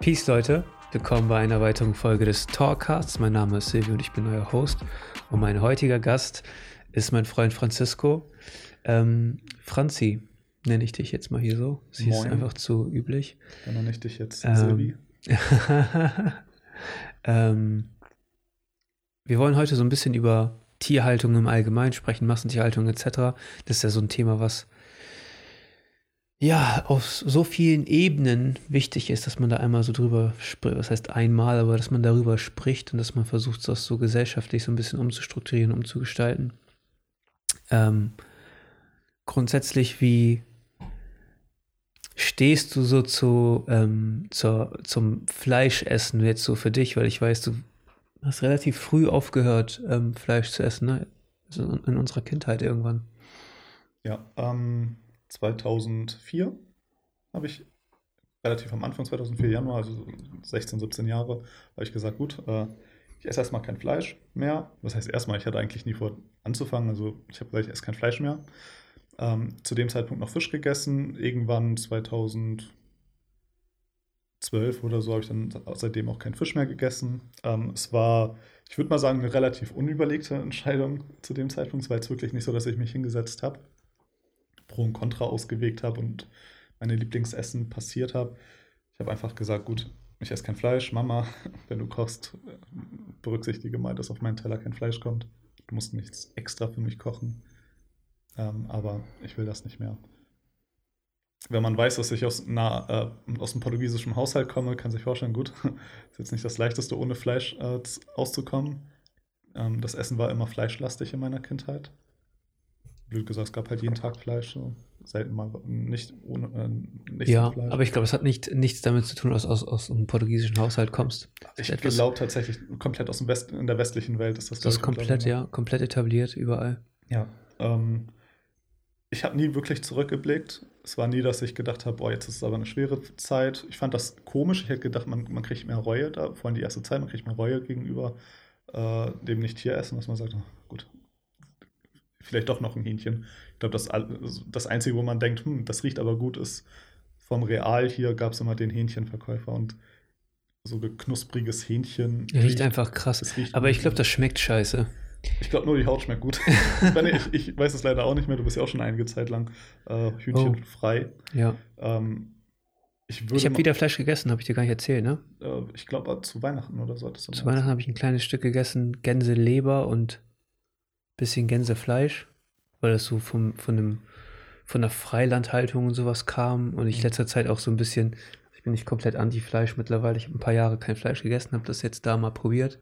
Peace, Leute. Willkommen bei einer weiteren Folge des Talkcasts. Mein Name ist Silvio und ich bin euer Host. Und mein heutiger Gast ist mein Freund Francisco. Ähm, Franzi, nenne ich dich jetzt mal hier so. Sie ist Moin. einfach zu üblich. Dann nenne ich dich jetzt Ähm, Silvi. ähm, wir wollen heute so ein bisschen über Tierhaltung im Allgemeinen sprechen, Massentierhaltung etc. Das ist ja so ein Thema, was ja auf so vielen Ebenen wichtig ist, dass man da einmal so drüber spricht. Was heißt einmal, aber dass man darüber spricht und dass man versucht, das so gesellschaftlich so ein bisschen umzustrukturieren, umzugestalten. Ähm, grundsätzlich, wie stehst du so zu, ähm, zur, zum Fleischessen jetzt so für dich? Weil ich weiß, du hast relativ früh aufgehört, ähm, Fleisch zu essen, ne? Also in unserer Kindheit irgendwann. Ja, ähm, 2004 habe ich relativ am Anfang 2004 Januar, also so 16, 17 Jahre, habe ich gesagt, gut, äh, ich esse erstmal kein Fleisch mehr. Das heißt erstmal, ich hatte eigentlich nie vor anzufangen, also ich habe gesagt, ich esse kein Fleisch mehr. Ähm, zu dem Zeitpunkt noch Fisch gegessen. Irgendwann 2012 oder so habe ich dann seitdem auch keinen Fisch mehr gegessen. Ähm, es war, ich würde mal sagen, eine relativ unüberlegte Entscheidung zu dem Zeitpunkt. Es war jetzt wirklich nicht so, dass ich mich hingesetzt habe, Pro und Contra ausgewägt habe und meine Lieblingsessen passiert habe. Ich habe einfach gesagt, gut, ich esse kein Fleisch. Mama, wenn du kochst, berücksichtige mal, dass auf meinen Teller kein Fleisch kommt. Du musst nichts extra für mich kochen. Ähm, aber ich will das nicht mehr. Wenn man weiß, dass ich aus, einer, äh, aus einem portugiesischen Haushalt komme, kann sich vorstellen, gut, ist jetzt nicht das leichteste, ohne Fleisch äh, auszukommen. Ähm, das Essen war immer fleischlastig in meiner Kindheit. Blöd gesagt, es gab halt jeden Tag Fleisch, so. selten mal nicht ohne äh, nicht ja, Fleisch. aber ich glaube, es hat nicht, nichts damit zu tun, dass du aus, aus einem portugiesischen Haushalt kommst. ich glaube tatsächlich, komplett aus dem West, in der westlichen Welt ist das, Das ist komplett, ja, komplett etabliert überall. Ja. Ähm, ich habe nie wirklich zurückgeblickt. Es war nie, dass ich gedacht habe, boah, jetzt ist es aber eine schwere Zeit. Ich fand das komisch. Ich hätte gedacht, man, man kriegt mehr Reue da, vor allem die erste Zeit, man kriegt mehr Reue gegenüber äh, dem Nicht-Tier-Essen, dass man sagt, oh, gut, vielleicht doch noch ein Hähnchen. Ich glaube, das, das Einzige, wo man denkt, hm, das riecht aber gut, ist vom Real hier gab es immer den Hähnchenverkäufer und so geknuspriges Hähnchen. Riecht einfach krass. riecht Aber ich glaube, das schmeckt scheiße. Ich glaube nur, die Haut schmeckt gut. Ich, ich weiß es leider auch nicht mehr. Du bist ja auch schon einige Zeit lang äh, hühnchenfrei. Ja. Ähm, ich Ich habe wieder Fleisch gegessen, habe ich dir gar nicht erzählt, ne? äh, ich glaube, zu Weihnachten oder so Zu Weihnachten habe ich ein kleines Stück gegessen, Gänseleber und bisschen Gänsefleisch, weil das so vom, von, einem, von der Freilandhaltung und sowas kam und ich Mhm. letzter Zeit auch so ein bisschen, ich bin nicht komplett anti-Fleisch mittlerweile, ich habe ein paar Jahre kein Fleisch gegessen, habe das jetzt da mal probiert.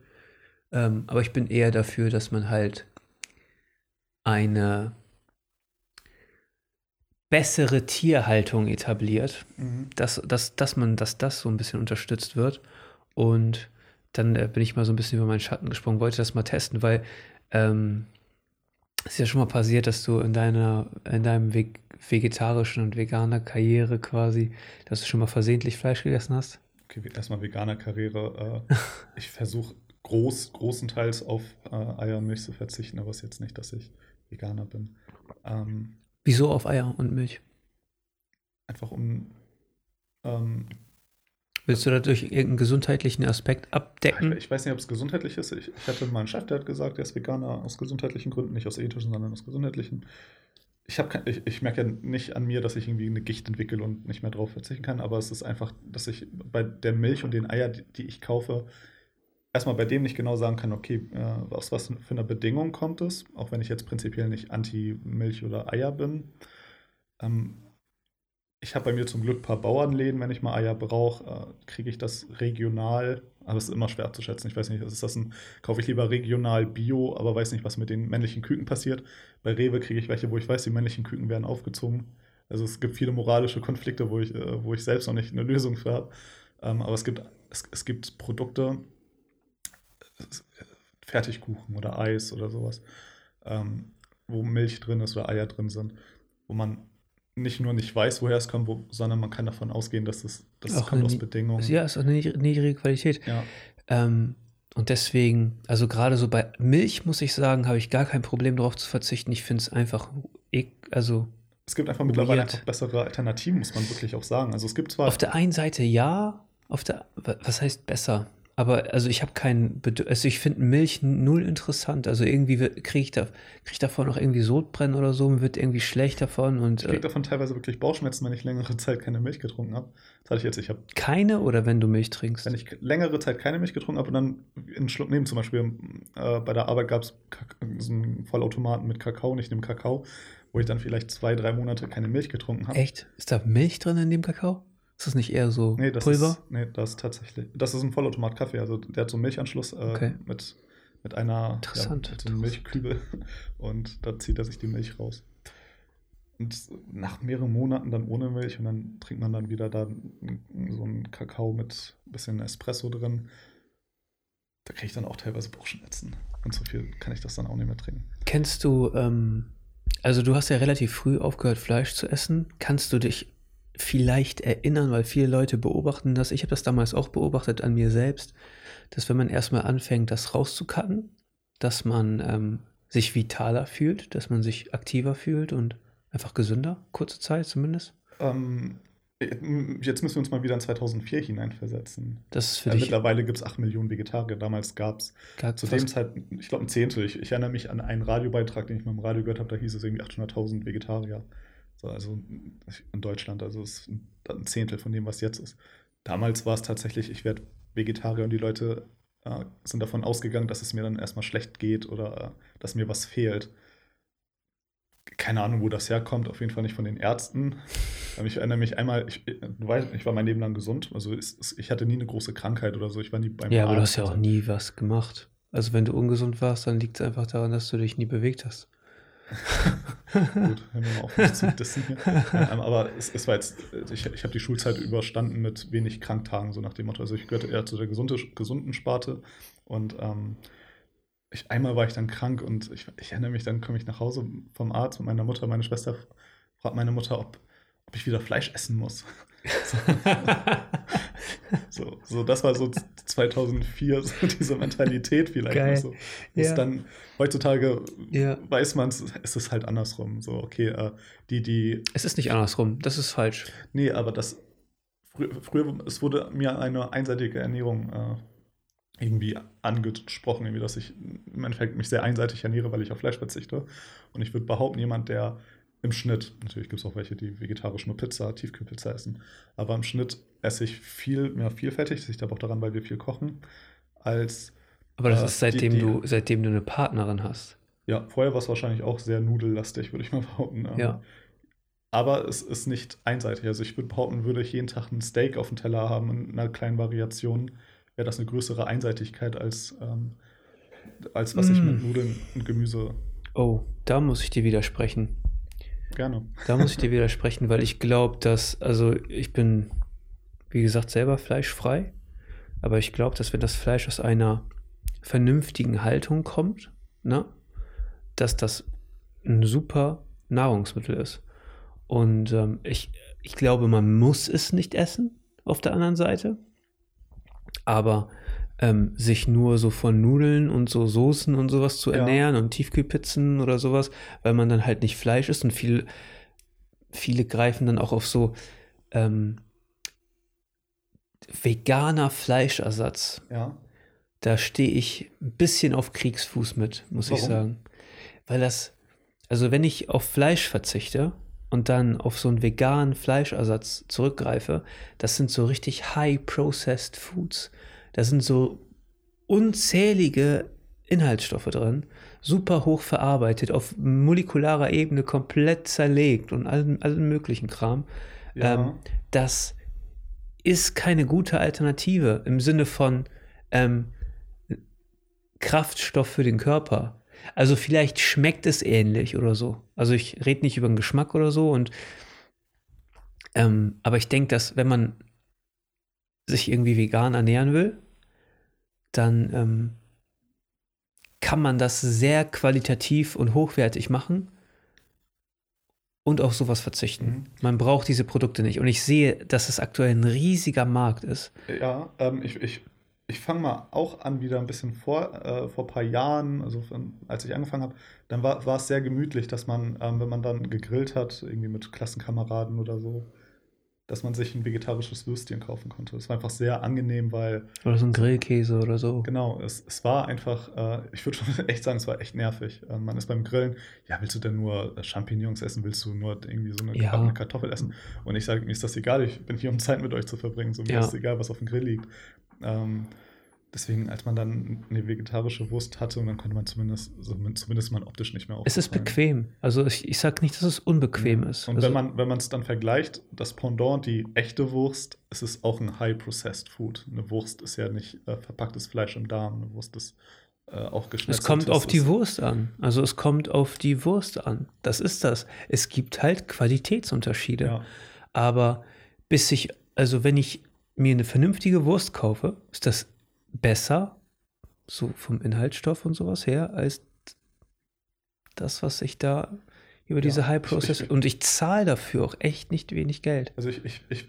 Ähm, aber ich bin eher dafür, dass man halt eine bessere Tierhaltung etabliert Mhm. dass, dass, dass man, dass das so ein bisschen unterstützt wird. Und dann äh, bin ich mal so ein bisschen über meinen Schatten gesprungen, wollte das mal testen, weil ähm, ist ja schon mal passiert, dass du in deiner, in deinem Veg vegetarischen und veganer Karriere quasi, dass du schon mal versehentlich Fleisch gegessen hast. Okay, erstmal veganer Karriere. Äh, ich versuche groß, großenteils auf äh, Eier und Milch zu verzichten, aber es ist jetzt nicht, dass ich Veganer bin. Ähm, Wieso auf Eier und Milch? einfach um. Ähm, Willst du dadurch irgendeinen gesundheitlichen Aspekt abdecken? ich weiß nicht, ob es gesundheitlich ist. Ich, ich hatte mal einen Chef, der hat gesagt, er ist Veganer aus gesundheitlichen Gründen, nicht aus ethischen, sondern aus gesundheitlichen. Ich, ich, ich merke ja nicht an mir, dass ich irgendwie eine Gicht entwickle und nicht mehr drauf verzichten kann, aber es ist einfach, dass ich bei der Milch und den Eier, die, die ich kaufe, erstmal bei dem nicht genau sagen kann, okay, äh, aus was für einer Bedingung kommt es, auch wenn ich jetzt prinzipiell nicht anti-Milch oder Eier bin. Ähm, ich habe bei mir zum Glück ein paar Bauernläden, wenn ich mal Eier brauche, äh, kriege ich das regional, aber es ist immer schwer zu schätzen. Ich weiß nicht, ist das ein, kaufe ich lieber regional Bio, aber weiß nicht, was mit den männlichen Küken passiert. Bei Rewe kriege ich welche, wo ich weiß, die männlichen Küken werden aufgezogen. Also es gibt viele moralische Konflikte, wo ich, äh, wo ich selbst noch nicht eine Lösung für habe. Ähm, aber es gibt, es, es gibt Produkte, es- Fertigkuchen oder Eis oder sowas, ähm, wo Milch drin ist oder Eier drin sind, wo man nicht nur nicht weiß, woher es kommt, wo, sondern man kann davon ausgehen, dass es das Auch kommt aus nie- Bedingungen. Ja, ist auch eine niedrig- niedrige Qualität. Ja. Ähm, und deswegen, also gerade so bei Milch, muss ich sagen, habe ich gar kein Problem darauf zu verzichten. Ich finde es einfach, ek- also Es gibt einfach mittlerweile einfach bessere Alternativen, muss man wirklich auch sagen. Also es gibt zwar auf der einen Seite ja, auf der, was heißt besser? Aber also ich habe keinen, also ich finde Milch null interessant. Also irgendwie kriege ich, da, krieg ich davon noch irgendwie Sodbrennen oder so, mir wird irgendwie schlecht davon. Und, ich kriege äh, davon teilweise wirklich Bauchschmerzen, wenn ich längere Zeit keine Milch getrunken habe. Das hatte ich jetzt, ich habe. Keine oder wenn du Milch trinkst? Wenn ich längere Zeit keine Milch getrunken habe und dann einen Schluck nehmen, zum Beispiel äh, bei der Arbeit gab es so einen Vollautomaten mit Kakao und ich nehme Kakao, wo ich dann vielleicht zwei, drei Monate keine Milch getrunken habe. Echt? Ist da Milch drin in dem Kakao? Ist das nicht eher so nee, Pulver? Ist, nee, das ist tatsächlich. Das ist ein Vollautomat Kaffee. Also der hat so einen Milchanschluss äh, okay. mit, mit einer Interessant. Ja, mit so einem Milchkübel und da zieht er sich die Milch raus. Und nach mehreren Monaten dann ohne Milch und dann trinkt man dann wieder da so einen Kakao mit ein bisschen Espresso drin. Da kriege ich dann auch teilweise Bauchschmerzen. Und so viel kann ich das dann auch nicht mehr trinken. Kennst du, ähm, also du hast ja relativ früh aufgehört, Fleisch zu essen. Kannst du dich vielleicht erinnern, weil viele Leute beobachten das. Ich habe das damals auch beobachtet an mir selbst, dass wenn man erstmal anfängt, das rauszukatten, dass man ähm, sich vitaler fühlt, dass man sich aktiver fühlt und einfach gesünder, kurze Zeit zumindest. Ähm, jetzt müssen wir uns mal wieder in 2004 hineinversetzen. Das ist für ja, dich mittlerweile gibt es 8 Millionen Vegetarier. Damals gab es zu dem Zeitpunkt, ich glaube, ein Zehntel. Ich, ich, erinnere mich an einen Radiobeitrag, den ich mal im Radio gehört habe, da hieß es irgendwie 800.000 Vegetarier. So, also in Deutschland, also ist ein Zehntel von dem, was jetzt ist. Damals war es tatsächlich, ich werde Vegetarier und die Leute äh, sind davon ausgegangen, dass es mir dann erstmal schlecht geht oder äh, dass mir was fehlt. Keine Ahnung, wo das herkommt, auf jeden Fall nicht von den Ärzten. Ich erinnere mich einmal, ich, du weißt, ich war mein Leben lang gesund, also ich hatte nie eine große Krankheit oder so. Ich war nie beim Ja, Arzt aber du hast ja auch nie was gemacht. Also wenn du ungesund warst, dann liegt es einfach daran, dass du dich nie bewegt hast. Gut, hören wir mal auf, mich zu dissen hier. Ähm, aber es, es, war jetzt, ich, ich habe die Schulzeit überstanden mit wenig Kranktagen, so nach dem Motto. Also ich gehörte eher zu der gesunde, gesunden Sparte. Und ähm, ich, einmal war ich dann krank und ich, ich erinnere mich, dann komme ich nach Hause vom Arzt mit meiner Mutter. Meine Schwester fragt meine Mutter, ob, ob ich wieder Fleisch essen muss. so, so, das war so 2004, so diese Mentalität vielleicht. Geil. So. Ja. dann heutzutage ja. weiß man es, ist halt andersrum. So, okay, äh, die, die. Es ist nicht andersrum, das ist falsch. Nee, aber das. Früher, früher es wurde mir eine einseitige Ernährung äh, irgendwie angesprochen, irgendwie, dass ich im Endeffekt mich sehr einseitig ernähre, weil ich auf Fleisch verzichte. Und ich würde behaupten, jemand, der im Schnitt, natürlich gibt es auch welche, die vegetarisch nur Pizza, Tiefkühlpizza essen, aber im Schnitt esse ich viel mehr vielfältig, das liegt aber auch daran, weil wir viel kochen, als. Aber das äh, ist seitdem, die, die, du, seitdem du eine Partnerin hast. Ja, vorher war es wahrscheinlich auch sehr nudellastig, würde ich mal behaupten. Ja. Aber es ist nicht einseitig. Also ich würde behaupten, würde ich jeden Tag ein Steak auf dem Teller haben in einer kleinen Variation, wäre das eine größere Einseitigkeit als, ähm, als was mm. ich mit Nudeln und Gemüse. Oh, da muss ich dir widersprechen. Gerne. Da muss ich dir widersprechen, weil ich glaube, dass, also ich bin, wie gesagt, selber fleischfrei, aber ich glaube, dass wenn das Fleisch aus einer vernünftigen Haltung kommt, ne, dass das ein super Nahrungsmittel ist. Und ähm, ich, ich glaube, man muss es nicht essen auf der anderen Seite. Aber ähm, sich nur so von Nudeln und so Soßen und sowas zu ernähren ja. und Tiefkühlpizzen oder sowas, weil man dann halt nicht Fleisch isst und viel, viele greifen dann auch auf so ähm, veganer Fleischersatz. Ja. Da stehe ich ein bisschen auf Kriegsfuß mit, muss Warum? ich sagen. Weil das, also wenn ich auf Fleisch verzichte und dann auf so einen veganen Fleischersatz zurückgreife, das sind so richtig high-processed Foods. Da sind so unzählige Inhaltsstoffe drin, super hoch verarbeitet, auf molekularer Ebene komplett zerlegt und allen, allen möglichen Kram. Ja. Ähm, das ist keine gute Alternative im Sinne von ähm, Kraftstoff für den Körper. Also vielleicht schmeckt es ähnlich oder so. Also ich rede nicht über den Geschmack oder so und ähm, aber ich denke, dass wenn man sich irgendwie vegan ernähren will, dann ähm, kann man das sehr qualitativ und hochwertig machen und auf sowas verzichten. Mhm. Man braucht diese Produkte nicht. Und ich sehe, dass es aktuell ein riesiger Markt ist. Ja, ähm, ich, ich, ich fange mal auch an, wieder ein bisschen vor, äh, vor ein paar Jahren, also als ich angefangen habe, dann war, war es sehr gemütlich, dass man, ähm, wenn man dann gegrillt hat, irgendwie mit Klassenkameraden oder so, dass man sich ein vegetarisches Würstchen kaufen konnte. Es war einfach sehr angenehm, weil. Oder so ein Grillkäse oder so. Genau, es, es war einfach, äh, ich würde schon echt sagen, es war echt nervig. Äh, man ist beim Grillen, ja, willst du denn nur Champignons essen? Willst du nur irgendwie so eine Ja. Kartoffel essen? Und ich sage, mir ist das egal, ich bin hier, um Zeit mit euch zu verbringen. So, mir Ja. ist egal, was auf dem Grill liegt. Ähm, deswegen, als man dann eine vegetarische Wurst hatte, und dann konnte man zumindest, so, zumindest mal optisch nicht mehr Es ist bequem. Also ich, ich sage nicht, dass es unbequem ist. Und also, wenn man wenn man es dann vergleicht, das Pendant, die echte Wurst, es ist auch ein High-Processed Food. Eine Wurst ist ja nicht äh, verpacktes Fleisch im Darm. Eine Wurst ist äh, auch geschnitten. es kommt auf die Wurst an. Also es kommt auf die Wurst an. Das ist das. Es gibt halt Qualitätsunterschiede. Ja, Aber bis ich, also wenn ich mir eine vernünftige Wurst kaufe, ist das besser, so vom Inhaltsstoff und sowas her, als das, was ich da über Ja, diese High ich- Process ich- und ich zahle dafür auch echt nicht wenig Geld. also ich, ich, ich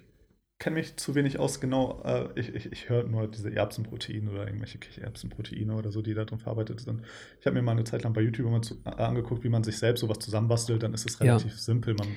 kenne mich zu wenig aus, genau. Äh, ich ich, ich höre nur diese Erbsenproteine oder irgendwelche Kichererbsenproteine oder so, die da drin verarbeitet sind. Ich habe mir mal eine Zeit lang bei YouTube mal zu, äh, angeguckt, wie man sich selbst sowas zusammenbastelt. Dann ist es Ja. relativ simpel. Man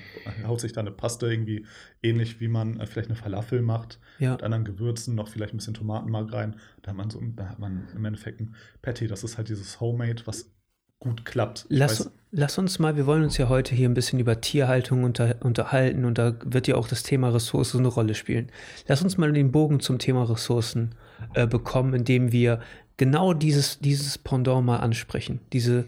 haut sich da eine Paste irgendwie ähnlich, wie man äh, vielleicht eine Falafel macht. Ja. mit anderen Gewürzen, noch vielleicht ein bisschen Tomatenmark rein. Da hat man so, da hat man im Endeffekt ein Patty. Das ist halt dieses Homemade, was gut klappt. Lass, lass uns mal, wir wollen uns ja heute hier ein bisschen über Tierhaltung unter, unterhalten und da wird ja auch das Thema Ressourcen eine Rolle spielen. Lass uns mal den Bogen zum Thema Ressourcen äh, bekommen, indem wir genau dieses, dieses Pendant mal ansprechen, diese,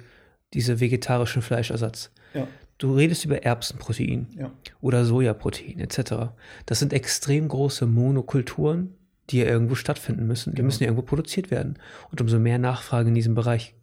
diese vegetarischen Fleischersatz. ja, Du redest über Erbsenprotein ja, oder Sojaprotein etc. Das sind extrem große Monokulturen, die ja irgendwo stattfinden müssen. Die Genau. müssen ja irgendwo produziert werden. Und umso mehr Nachfrage in diesem Bereich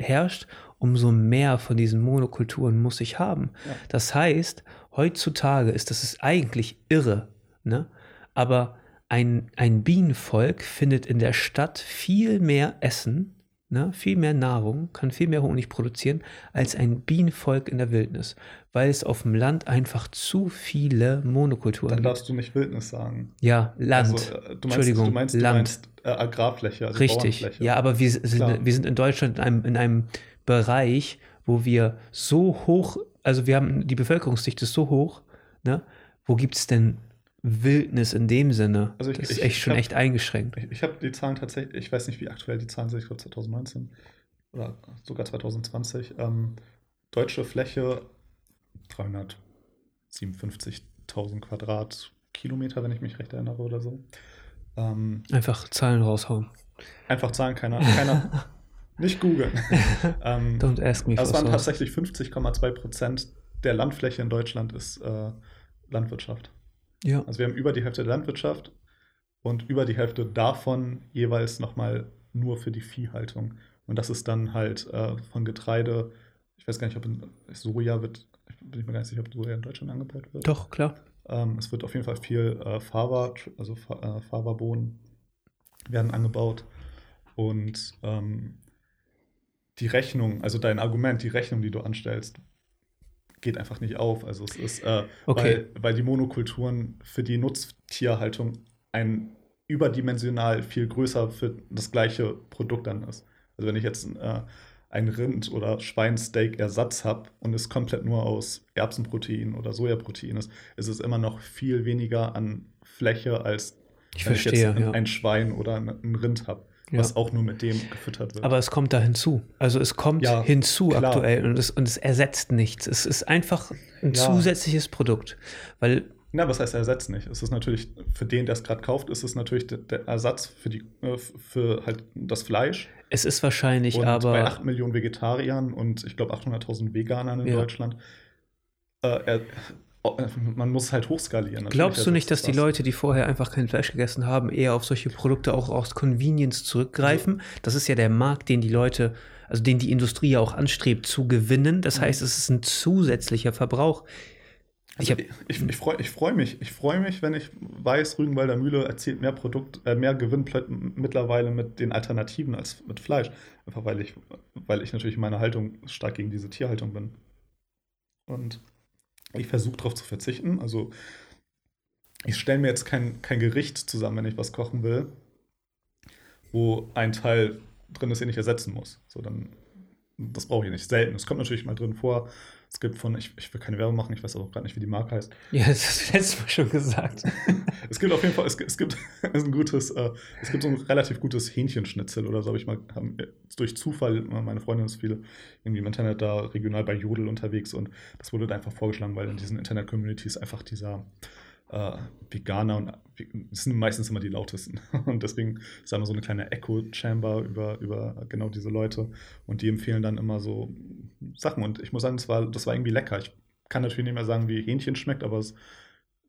herrscht, umso mehr von diesen Monokulturen muss ich haben. Ja. Das heißt, heutzutage ist das ist eigentlich irre, ne? aber ein, ein Bienenvolk findet in der Stadt viel mehr Essen, ne? viel mehr Nahrung, kann viel mehr Honig produzieren, als ein Bienenvolk in der Wildnis, weil es auf dem Land einfach zu viele Monokulturen dann gibt. darfst du nicht Wildnis sagen. Ja, Land. Also, äh, meinst, Entschuldigung, du meinst, du Land. meinst äh, Agrarfläche, also Richtig. Ja, aber wir Klar. sind, wir sind in Deutschland in einem, in einem Bereich, wo wir so hoch, also wir haben die Bevölkerungsdichte ist so hoch, ne? Wo gibt es denn Wildnis in dem Sinne? Also ich- das ist echt ich schon hab- echt eingeschränkt. Ich, ich habe die Zahlen tatsächlich, ich weiß nicht, wie aktuell die Zahlen sind, ich glaube 2019 oder sogar 2020. Ähm, deutsche Fläche 357.000 Quadratkilometer, wenn ich mich recht erinnere oder so. Ähm, Einfach Zahlen raushauen. einfach Zahlen, keiner, keiner nicht googeln. ähm, Don't ask me also for es waren source. tatsächlich 50,2 Prozent der Landfläche in Deutschland ist äh, Landwirtschaft. Ja. Also wir haben über die Hälfte der Landwirtschaft und über die Hälfte davon jeweils nochmal nur für die Viehhaltung. Und das ist dann halt äh, von Getreide, ich weiß gar nicht, ob in, Soja wird, ich bin mir gar nicht sicher, ob Soja in Deutschland angebaut wird. Doch, klar. Ähm, es wird auf jeden Fall viel äh, Fava, also äh, Fava-Bohnen werden angebaut. Und ähm, die Rechnung, also dein Argument, die Rechnung, die du anstellst, geht einfach nicht auf. Also es ist, äh, Okay. weil, weil die Monokulturen für die Nutztierhaltung ein überdimensional viel größer für das gleiche Produkt dann ist. Also wenn ich jetzt äh, ein Rind- oder Schweinsteak-Ersatz habe und es komplett nur aus Erbsenprotein oder Sojaprotein ist, ist es immer noch viel weniger an Fläche, als Ich wenn verstehe, ich jetzt ein, ja. ein Schwein oder ein Rind habe, Ja. was auch nur mit dem gefüttert wird. Aber es kommt da hinzu. Also es kommt Ja, hinzu klar. aktuell und es, und es ersetzt nichts. Es ist einfach ein Ja. zusätzliches Produkt. Weil Na, was heißt Ersatz nicht? Es ist natürlich, für den, der es gerade kauft, ist es natürlich der, Ersatz für, die, äh, für halt das Fleisch. es ist wahrscheinlich und aber. bei 8 Millionen Vegetariern und ich glaube 800.000 Veganern in Ja. Deutschland, äh, man muss halt hochskalieren. Glaubst du nicht, dass die. Leute, die vorher einfach kein Fleisch gegessen haben, eher auf solche Produkte auch aus Convenience zurückgreifen? Das ist ja der Markt, den die Leute, also den die Industrie ja auch anstrebt zu gewinnen. Das Mhm. heißt, es ist ein zusätzlicher Verbrauch. Ich Also ich, ich, ich freue freu mich. Ich freue mich, wenn ich weiß, Rügenwalder Mühle erzielt mehr Produkt, äh, mehr Gewinn mittlerweile mit den Alternativen als mit Fleisch. Einfach weil ich, weil ich natürlich in meiner Haltung stark gegen diese Tierhaltung bin. Und ich versuche darauf zu verzichten. Also ich stelle mir jetzt kein, kein Gericht zusammen, wenn ich was kochen will, wo ein Teil drin ist, den ich ersetzen muss. So, dann, das brauche ich nicht. Selten. Es kommt natürlich mal drin vor, Es gibt von, ich, ich will keine Werbung machen, ich weiß auch gerade nicht, wie die Marke heißt. Ja, das hast du letztes Mal schon gesagt. es gibt auf jeden Fall, es, es gibt ein gutes, äh, es gibt so ein relativ gutes Hähnchenschnitzel oder so, habe ich mal, haben, durch Zufall, meine Freundin ist viel irgendwie im Internet da regional bei Jodel unterwegs und das wurde da einfach vorgeschlagen, weil in diesen Internet-Communities einfach dieser äh, Veganer und das sind meistens immer die lautesten. Und deswegen ist da immer so eine kleine Echo-Chamber über, über genau diese Leute. Und die empfehlen dann immer so Sachen. Und ich muss sagen, das war, das war irgendwie lecker. Ich kann natürlich nicht mehr sagen, wie Hähnchen schmeckt, aber es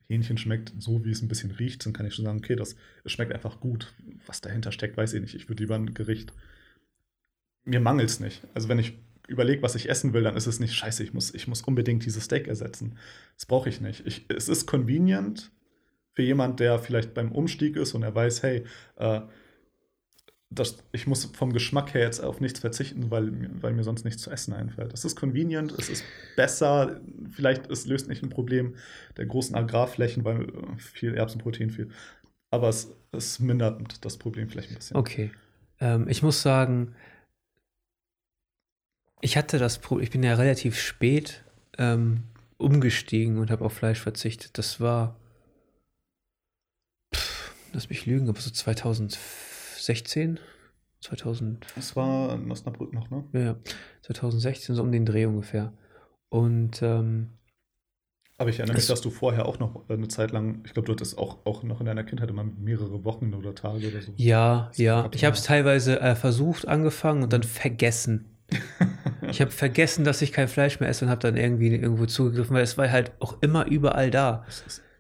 Hähnchen schmeckt so, wie es ein bisschen riecht, dann kann ich schon sagen, okay, das schmeckt einfach gut. Was dahinter steckt, weiß ich nicht. Ich würde lieber ein Gericht. Mir mangelt es nicht. Also wenn ich überlege, was ich essen will, dann ist es nicht scheiße, ich muss, ich muss unbedingt dieses Steak ersetzen. Das brauche ich nicht. Ich, es ist convenient für jemand, der vielleicht beim Umstieg ist und er weiß, hey, äh, das, ich muss vom Geschmack her jetzt auf nichts verzichten, weil, weil mir sonst nichts zu essen einfällt. Das ist convenient, es ist besser, vielleicht es löst nicht ein Problem der großen Agrarflächen, weil viel Erbsenprotein viel. Aber es, es mindert das Problem vielleicht ein bisschen. Okay. Ähm, ich muss sagen, ich hatte das Problem, ich bin ja relativ spät ähm, umgestiegen und habe auf Fleisch verzichtet. Das war, pff, lass mich lügen, aber so 2016, 2000. Das war in Osnabrück noch, ne? Ja, 2016, so um den Dreh ungefähr. Und ähm, aber ich erinnere mich, dass du vorher auch noch eine Zeit lang, ich glaube, du hattest auch, auch noch in deiner Kindheit immer mehrere Wochen oder Tage oder so. Ja, ja. Ich habe es teilweise äh, versucht, angefangen und dann vergessen. Ich habe vergessen, dass ich kein Fleisch mehr esse und habe dann irgendwie irgendwo zugegriffen, weil es war halt auch immer überall da.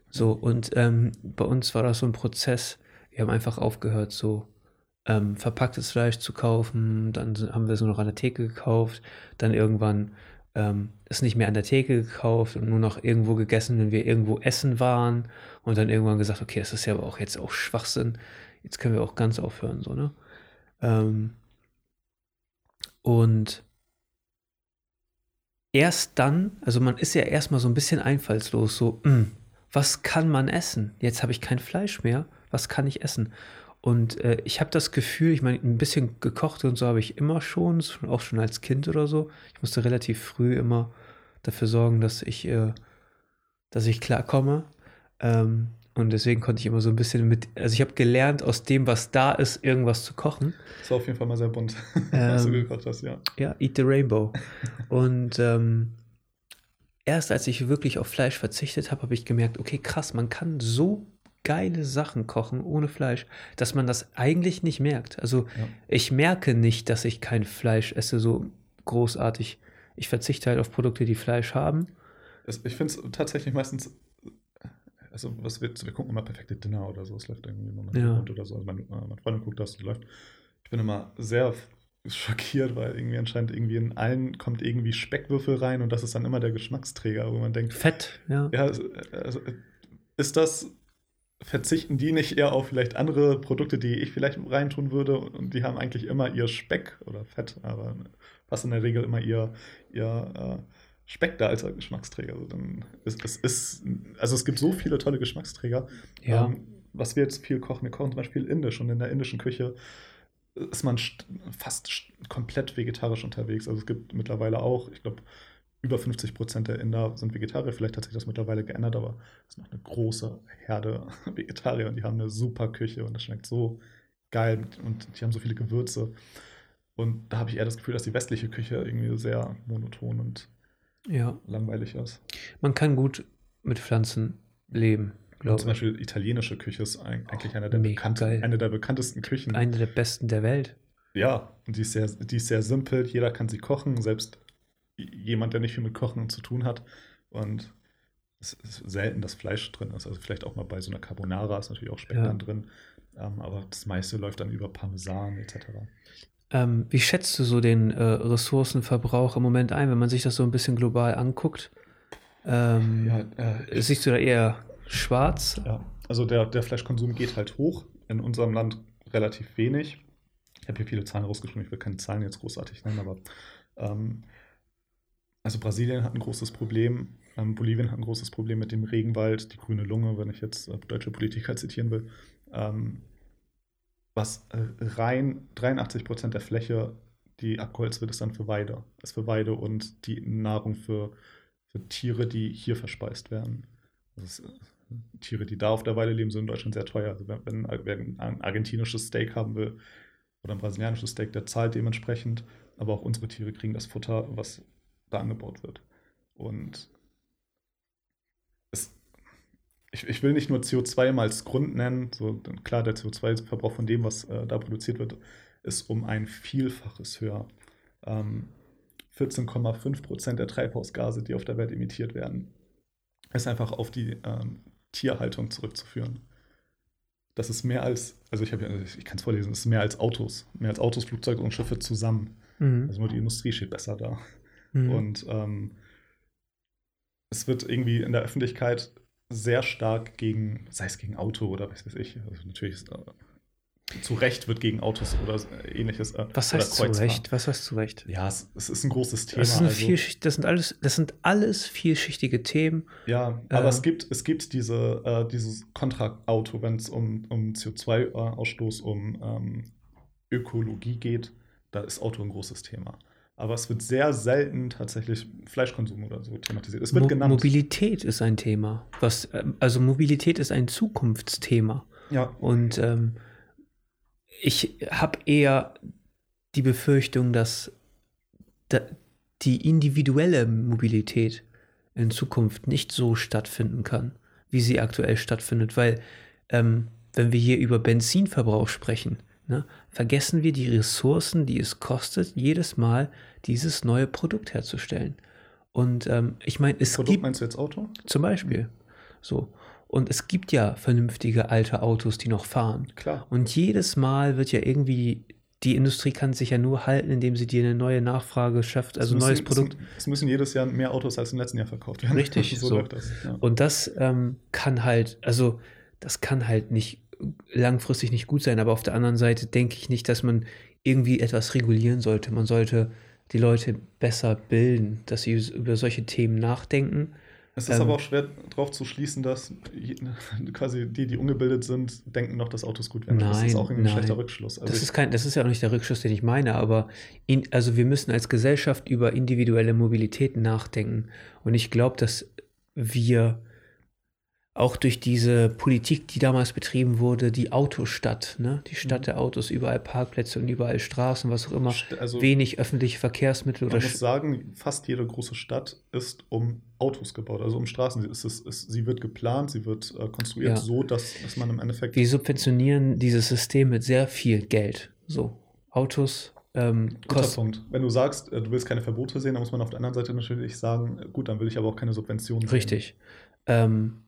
So, und ähm, bei uns war das so ein Prozess. Wir haben einfach aufgehört, so ähm, verpacktes Fleisch zu kaufen. Dann haben wir es nur noch an der Theke gekauft. Dann irgendwann ähm, ist nicht mehr an der Theke gekauft und nur noch irgendwo gegessen, wenn wir irgendwo essen waren. Und dann irgendwann gesagt, okay, das ist ja aber auch jetzt auch Schwachsinn. Jetzt können wir auch ganz aufhören, so, ne? Ähm, und erst dann, also man ist ja erstmal so ein bisschen einfallslos, so, mh, hm, was kann man essen? Jetzt habe ich kein Fleisch mehr, was kann ich essen? Und äh, ich habe das Gefühl, ich meine, ein bisschen gekocht und so habe ich immer schon, auch schon als Kind oder so. Ich musste relativ früh immer dafür sorgen, dass ich, äh, dass ich klarkomme. Ähm, und deswegen konnte ich immer so ein bisschen mit, also ich habe gelernt, aus dem, was da ist, irgendwas zu kochen. Das war auf jeden Fall mal sehr bunt, ähm, was du gekocht hast, ja. Ja, Eat the Rainbow. und ähm, erst als ich wirklich auf Fleisch verzichtet habe, habe ich gemerkt, okay, krass, man kann so geile Sachen kochen ohne Fleisch, dass man das eigentlich nicht merkt. Also ja. ich merke nicht, dass ich kein Fleisch esse, so großartig. Ich verzichte halt auf Produkte, die Fleisch haben. Ich finde es tatsächlich meistens also was wird, wir gucken immer perfekte Dinner oder so, es läuft irgendwie immer ja. oder so. Also meine, meine Freundin guckt das, läuft. Ich bin immer sehr schockiert, weil irgendwie anscheinend irgendwie in allen kommt irgendwie Speckwürfel rein und das ist dann immer der Geschmacksträger, wo man denkt. Fett, ja. Ja, also, also ist das, verzichten die nicht eher auf vielleicht andere Produkte, die ich vielleicht reintun würde und die haben eigentlich immer ihr Speck oder Fett, aber was in der Regel immer ihr, ihr äh, Speck da als Geschmacksträger. Also, dann ist, es ist, also es gibt so viele tolle Geschmacksträger. Ja. Ähm, was wir jetzt viel kochen, wir kochen zum Beispiel indisch und in der indischen Küche ist man fast komplett vegetarisch unterwegs. Also es gibt mittlerweile auch, ich glaube, über 50 Prozent der Inder sind Vegetarier. Vielleicht hat sich das mittlerweile geändert, aber es ist noch eine große Herde Vegetarier und die haben eine super Küche und das schmeckt so geil und die haben so viele Gewürze. Und da habe ich eher das Gefühl, dass die westliche Küche irgendwie sehr monoton und ja. langweilig ist. Man kann gut mit Pflanzen leben, glaube ich. Zum Beispiel italienische Küche ist eigentlich eine der, bekannt, eine der bekanntesten Küchen. Eine der besten der Welt. Ja, und die ist, sehr, die ist sehr simpel. Jeder kann sie kochen, selbst jemand, der nicht viel mit Kochen zu tun hat. Und es ist selten, dass Fleisch drin ist. Also vielleicht auch mal bei so einer Carbonara ist natürlich auch Speck ja. dann drin. Ähm, aber das meiste läuft dann über Parmesan etc. Ähm, wie schätzt du so den äh, Ressourcenverbrauch im Moment ein, wenn man sich das so ein bisschen global anguckt? Ähm, ja, äh, siehst du da eher schwarz? Ja, also der, der Fleischkonsum geht halt hoch. In unserem Land relativ wenig. Ich habe hier viele Zahlen rausgeschrieben, ich will keine Zahlen jetzt großartig nennen, aber ähm, also Brasilien hat ein großes Problem, ähm, Bolivien hat ein großes Problem mit dem Regenwald, die grüne Lunge, wenn ich jetzt äh, deutsche Politiker zitieren will. Ähm, was rein 83 Prozent der Fläche die abgeholzt wird, ist dann für Weide. Ist für Weide und die Nahrung für, für Tiere, die hier verspeist werden. Das ist, äh, Tiere, die da auf der Weide leben, sind in Deutschland sehr teuer. Also wenn, wenn ein argentinisches Steak haben will oder ein brasilianisches Steak, der zahlt dementsprechend. Aber auch unsere Tiere kriegen das Futter, was da angebaut wird. Und ich, ich will nicht nur CO2 mal als Grund nennen. So, klar, der CO2-Verbrauch von dem, was äh, da produziert wird, ist um ein Vielfaches höher. Ähm, 14,5 Prozent der Treibhausgase, die auf der Welt emittiert werden, ist einfach auf die ähm, Tierhaltung zurückzuführen. Das ist mehr als, also ich, ich kann es vorlesen, es ist mehr als Autos, mehr als Autos, Flugzeuge und Schiffe zusammen. Mhm. Also nur die Industrie steht besser da. Mhm. Und ähm, es wird irgendwie in der Öffentlichkeit sehr stark gegen, sei es gegen Auto oder was weiß ich, also natürlich ist, äh, zu Recht wird gegen Autos oder ähnliches. Äh, Was heißt zu Recht? Was heißt zu Recht? Ja, es, es ist ein großes Thema. Das, also. Vielschicht, das, sind alles, das sind alles vielschichtige Themen. Ja, aber äh, es gibt, es gibt diese, äh, dieses Kontra-Auto, wenn es um, um CO2-Ausstoß, um ähm, Ökologie geht, da ist Auto ein großes Thema. Aber es wird sehr selten tatsächlich Fleischkonsum oder so thematisiert. Es wird Mo genannt. Mobilität ist ein Thema. Was, ähm, also Mobilität ist ein Zukunftsthema. Ja. Und ähm, ich habe eher die Befürchtung, dass die individuelle Mobilität in Zukunft nicht so stattfinden kann, wie sie aktuell stattfindet, weil ähm, wenn wir hier über Benzinverbrauch sprechen, ne, vergessen wir die Ressourcen, die es kostet, jedes Mal dieses neue Produkt herzustellen. Und ähm, ich meine, es Produkt gibt. meinst du jetzt Auto? Zum Beispiel. So. Und es gibt ja vernünftige alte Autos, die noch fahren. Klar. Und jedes Mal wird ja irgendwie, die Industrie kann sich ja nur halten, indem sie dir eine neue Nachfrage schafft, also ein neues Produkt. Es, müssen jedes Jahr mehr Autos als im letzten Jahr verkauft werden. Richtig, so, so. das. Ja. Und das ähm, kann halt, also das kann halt nicht langfristig nicht gut sein, aber auf der anderen Seite denke ich nicht, dass man irgendwie etwas regulieren sollte. Man sollte die Leute besser bilden, dass sie über solche Themen nachdenken es ist ähm, aber auch schwer darauf zu schließen, dass quasi die, die ungebildet sind, denken noch, dass Autos gut werden. Nein, das ist auch ein schlechter Rückschluss. Also das, ist kein, das ist ja auch nicht der Rückschluss, den ich meine, aber in, also wir müssen als Gesellschaft über individuelle Mobilität nachdenken. Und ich glaube, dass wir auch durch diese Politik, die damals betrieben wurde, die Autostadt, ne? die Stadt mhm. der Autos, überall Parkplätze und überall Straßen, was auch immer, also, wenig öffentliche Verkehrsmittel. Man oder muss sagen, fast jede große Stadt ist um Autos gebaut, also um Straßen. Es ist, es, sie wird geplant, sie wird äh, konstruiert ja. so, dass, dass man im Endeffekt... Wir subventionieren dieses System mit sehr viel Geld. So, Autos, ähm, Punkt. Wenn du sagst, äh, du willst keine Verbote sehen, dann muss man auf der anderen Seite natürlich sagen, gut, dann will ich aber auch keine Subventionen sehen. Richtig. Ähm,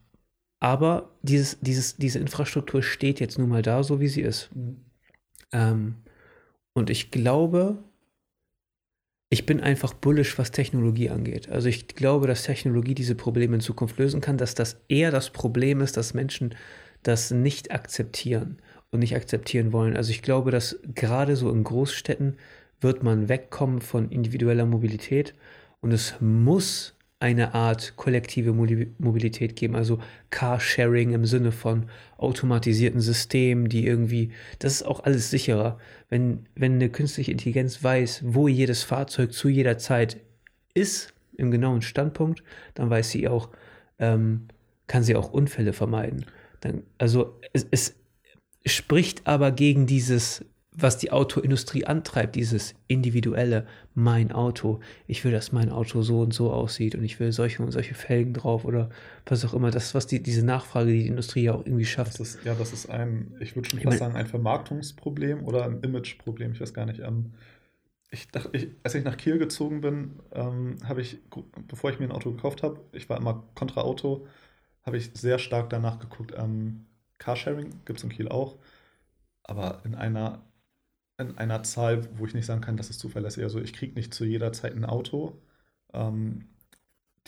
aber dieses, dieses, diese Infrastruktur steht jetzt nun mal da, so wie sie ist. Mhm. Ähm, und ich glaube, ich bin einfach bullish, was Technologie angeht. Also ich glaube, dass Technologie diese Probleme in Zukunft lösen kann, dass das eher das Problem ist, dass Menschen das nicht akzeptieren und nicht akzeptieren wollen. Also ich glaube, dass gerade so in Großstädten wird man wegkommen von individueller Mobilität und es muss eine Art kollektive Mobilität geben, also Carsharing im Sinne von automatisierten Systemen, die irgendwie, das ist auch alles sicherer. Wenn, wenn eine künstliche Intelligenz weiß, wo jedes Fahrzeug zu jeder Zeit ist, im genauen Standpunkt, dann weiß sie auch, ähm, kann sie auch Unfälle vermeiden. Dann, also es, es spricht aber gegen dieses was die Autoindustrie antreibt, dieses individuelle, mein Auto. Ich will, dass mein Auto so und so aussieht und ich will solche und solche Felgen drauf oder was auch immer. Das, was die, diese Nachfrage, die die Industrie ja auch irgendwie schafft. Das ist, ja, das ist ein, ich würde schon fast sagen, ein Vermarktungsproblem oder ein Imageproblem. Ich weiß gar nicht. Ähm, ich dachte, ich, als ich nach Kiel gezogen bin, ähm, habe ich, bevor ich mir ein Auto gekauft habe, ich war immer kontra Auto, habe ich sehr stark danach geguckt. Ähm, Carsharing gibt es in Kiel auch, aber in einer in einer Zahl, wo ich nicht sagen kann, das ist zuverlässig. Also ich kriege nicht zu jeder Zeit ein Auto. Ähm,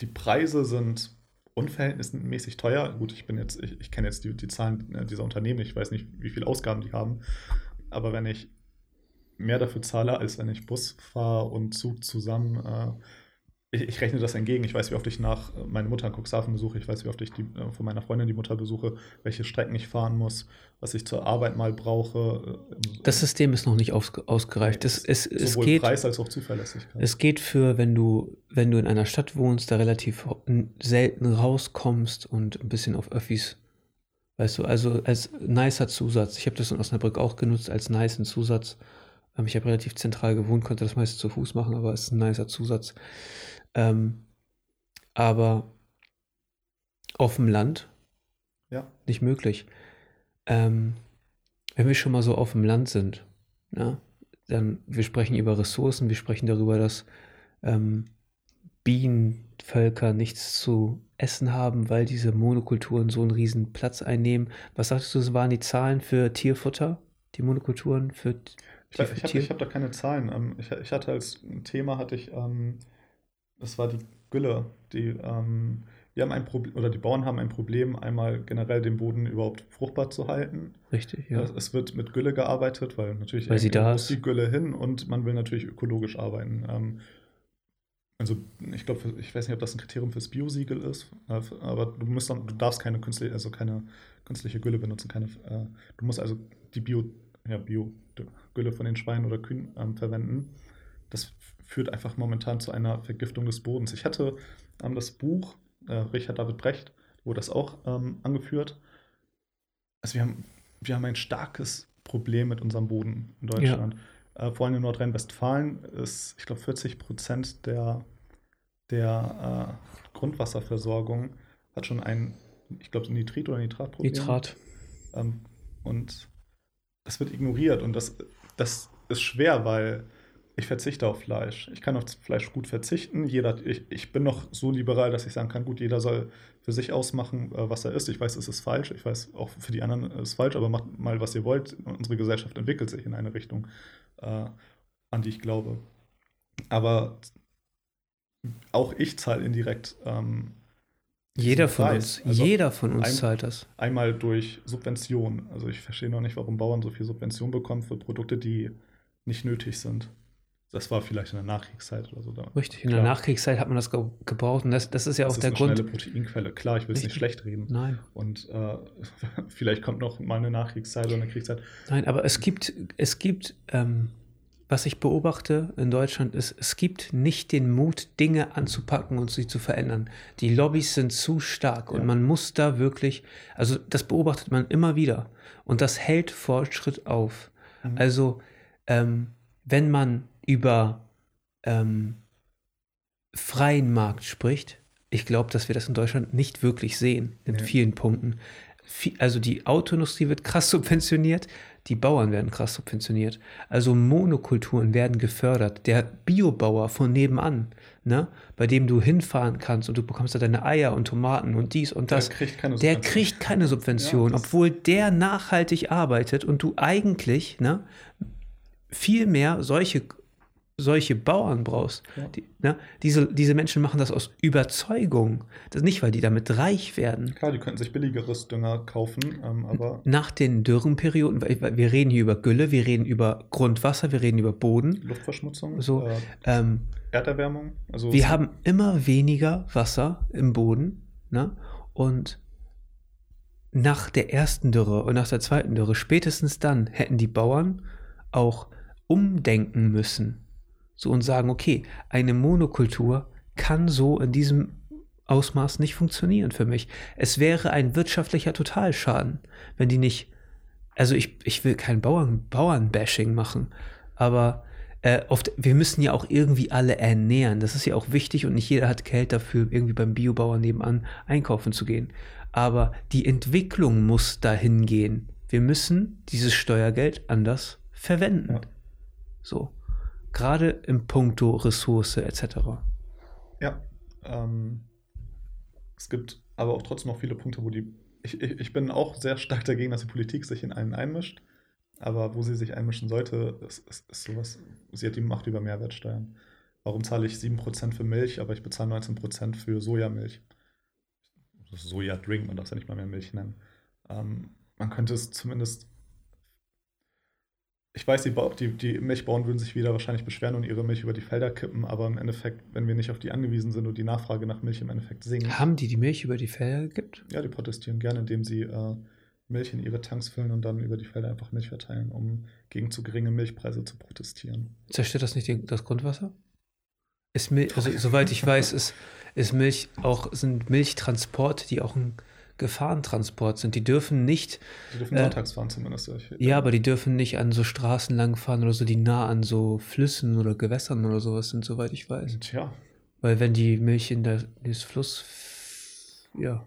die Preise sind unverhältnismäßig teuer. Gut, ich bin jetzt, ich, ich kenne jetzt die, die Zahlen äh, dieser Unternehmen, ich weiß nicht, wie viele Ausgaben die haben. Aber wenn ich mehr dafür zahle, als wenn ich Bus fahre und Zug zusammen, äh, ich, ich, rechne das entgegen. Ich weiß, wie oft ich nach äh, meine Mutter in Cuxhaven besuche. Ich weiß, wie oft ich die, äh, von meiner Freundin die Mutter besuche, welche Strecken ich fahren muss, was ich zur Arbeit mal brauche. Äh, das System ist noch nicht aus, ausgereift. Es, es, es sowohl geht, Preis als auch Zuverlässigkeit. Es geht für, wenn du, wenn du in einer Stadt wohnst, da relativ selten rauskommst und ein bisschen auf Öffis Weißt du, also als nicer Zusatz. Ich habe das in Osnabrück auch genutzt als nicen Zusatz. Ähm, ich habe relativ zentral gewohnt, konnte das meist zu Fuß machen, aber es ist ein nicer Zusatz. Ähm, aber auf dem Land ja. nicht möglich. Ähm, wenn wir schon mal so auf dem Land sind, ja, dann wir sprechen über Ressourcen, wir sprechen darüber, dass ähm, Bienenvölker nichts zu essen haben, weil diese Monokulturen so einen riesen Platz einnehmen. Was sagtest du, waren die Zahlen für Tierfutter? Die Monokulturen für Ich, ich habe hab da keine Zahlen. Ähm, ich, ich, hatte als Thema, hatte ich, ähm, das war die Gülle. Die, ähm, die haben ein Problem, oder die Bauern haben ein Problem, einmal generell den Boden überhaupt fruchtbar zu halten. Richtig, ja. Es wird mit Gülle gearbeitet, weil natürlich weil sie da muss die Gülle hin und man will natürlich ökologisch arbeiten. Also ich glaube, ich weiß nicht, ob das ein Kriterium fürs Biosiegel ist, äh, aber du musst dann, du darfst keine künstliche, also keine künstliche Gülle benutzen, keine, äh, du musst also die Bio, ja, Bio-Gülle von den Schweinen oder Kühen ähm, verwenden. Das führt einfach momentan zu einer Vergiftung des Bodens. Ich hatte ähm, das Buch äh, Richard David Brecht, wo das auch ähm, angeführt. Also wir haben, wir haben ein starkes Problem mit unserem Boden in Deutschland. Ja äh, vor allem in Nordrhein-Westfalen ist, ich glaube, 40 Prozent der, der äh, Grundwasserversorgung hat schon ein, ich glaube, Nitrit- oder Nitratproblem. Nitrat. Ähm, und das wird ignoriert und das, das ist schwer, weil ich verzichte auf Fleisch. Ich kann auf Fleisch gut verzichten. Jeder, ich, ich bin noch so liberal, dass ich sagen kann, gut, jeder soll für sich ausmachen, äh, was er ist. Ich weiß, es ist falsch. Ich weiß, auch für die anderen ist es falsch, aber macht mal, was ihr wollt. Unsere Gesellschaft entwickelt sich in eine Richtung, äh, an die ich glaube. Aber auch ich zahle indirekt. Ähm, jeder von Preis. uns, also jeder von uns ein, zahlt das. Einmal durch Subventionen. Also ich verstehe noch nicht, warum Bauern so viel Subvention bekommen für Produkte, die nicht nötig sind. Das war vielleicht in der Nachkriegszeit oder so. Da. Richtig, in Klar. der Nachkriegszeit hat man das gebraucht und das, das ist ja das auch ist der eine Grund. Schnelle Proteinquelle. Klar, ich will es nicht schlecht reden. Nein. Und äh, vielleicht kommt noch mal eine Nachkriegszeit oder eine Kriegszeit. Nein, aber es gibt, es gibt, ähm, was ich beobachte in Deutschland ist, es gibt nicht den Mut, Dinge anzupacken und sie zu verändern. Die Lobbys sind zu stark ja. und man muss da wirklich, also das beobachtet man immer wieder und das hält Fortschritt auf. Mhm. Also ähm, wenn man über ähm, freien Markt spricht, ich glaube, dass wir das in Deutschland nicht wirklich sehen, in ja. vielen Punkten. Also die Autoindustrie wird krass subventioniert, die Bauern werden krass subventioniert. Also Monokulturen werden gefördert. Der Biobauer von nebenan, ne, bei dem du hinfahren kannst und du bekommst da deine Eier und Tomaten und dies und das, der kriegt keine Subvention, kriegt keine Subvention ja, obwohl der nachhaltig arbeitet und du eigentlich ne, viel mehr solche solche Bauern brauchst. Ja. Die, ne? diese, diese Menschen machen das aus Überzeugung. Das nicht, weil die damit reich werden. Klar, die könnten sich billigeres Dünger kaufen, ähm, aber. Nach den Dürrenperioden, weil wir reden hier über Gülle, wir reden über Grundwasser, wir reden über Boden. Luftverschmutzung, so, äh, ähm, Erderwärmung. Also wir haben immer weniger Wasser im Boden. Ne? Und nach der ersten Dürre und nach der zweiten Dürre, spätestens dann, hätten die Bauern auch umdenken müssen so und sagen, okay, eine Monokultur kann so in diesem Ausmaß nicht funktionieren für mich. Es wäre ein wirtschaftlicher Totalschaden, wenn die nicht, also ich, ich will kein Bauern, Bauernbashing machen, aber äh, oft, wir müssen ja auch irgendwie alle ernähren. Das ist ja auch wichtig und nicht jeder hat Geld dafür, irgendwie beim Biobauern nebenan einkaufen zu gehen. Aber die Entwicklung muss dahin gehen. Wir müssen dieses Steuergeld anders verwenden. Ja. So gerade im Punkto Ressource etc. Ja, ähm, es gibt aber auch trotzdem noch viele Punkte, wo die. Ich, ich, ich bin auch sehr stark dagegen, dass die Politik sich in einen einmischt. Aber wo sie sich einmischen sollte, ist, ist, ist sowas. Sie hat die Macht über Mehrwertsteuern. Warum zahle ich 7% für Milch, aber ich bezahle 19% für Sojamilch? Sojadrink, man darf es ja nicht mal mehr Milch nennen. Ähm, man könnte es zumindest ich weiß, die, die, die, Milchbauern würden sich wieder wahrscheinlich beschweren und ihre Milch über die Felder kippen, aber im Endeffekt, wenn wir nicht auf die angewiesen sind und die Nachfrage nach Milch im Endeffekt sinkt. Haben die die Milch über die Felder gekippt? Ja, die protestieren gerne, indem sie äh, Milch in ihre Tanks füllen und dann über die Felder einfach Milch verteilen, um gegen zu geringe Milchpreise zu protestieren. Zerstört das nicht das Grundwasser? Ist Milch, also soweit ich weiß, ist, ist Milch auch, sind Milchtransporte, die auch ein Gefahrentransport sind. Die dürfen nicht. Die dürfen äh, sonntags fahren zumindest. Ja, aber die dürfen nicht an so Straßen lang fahren oder so, die nah an so Flüssen oder Gewässern oder sowas sind, soweit ich weiß. Tja. Weil wenn die Milch in der, das Fluss ja,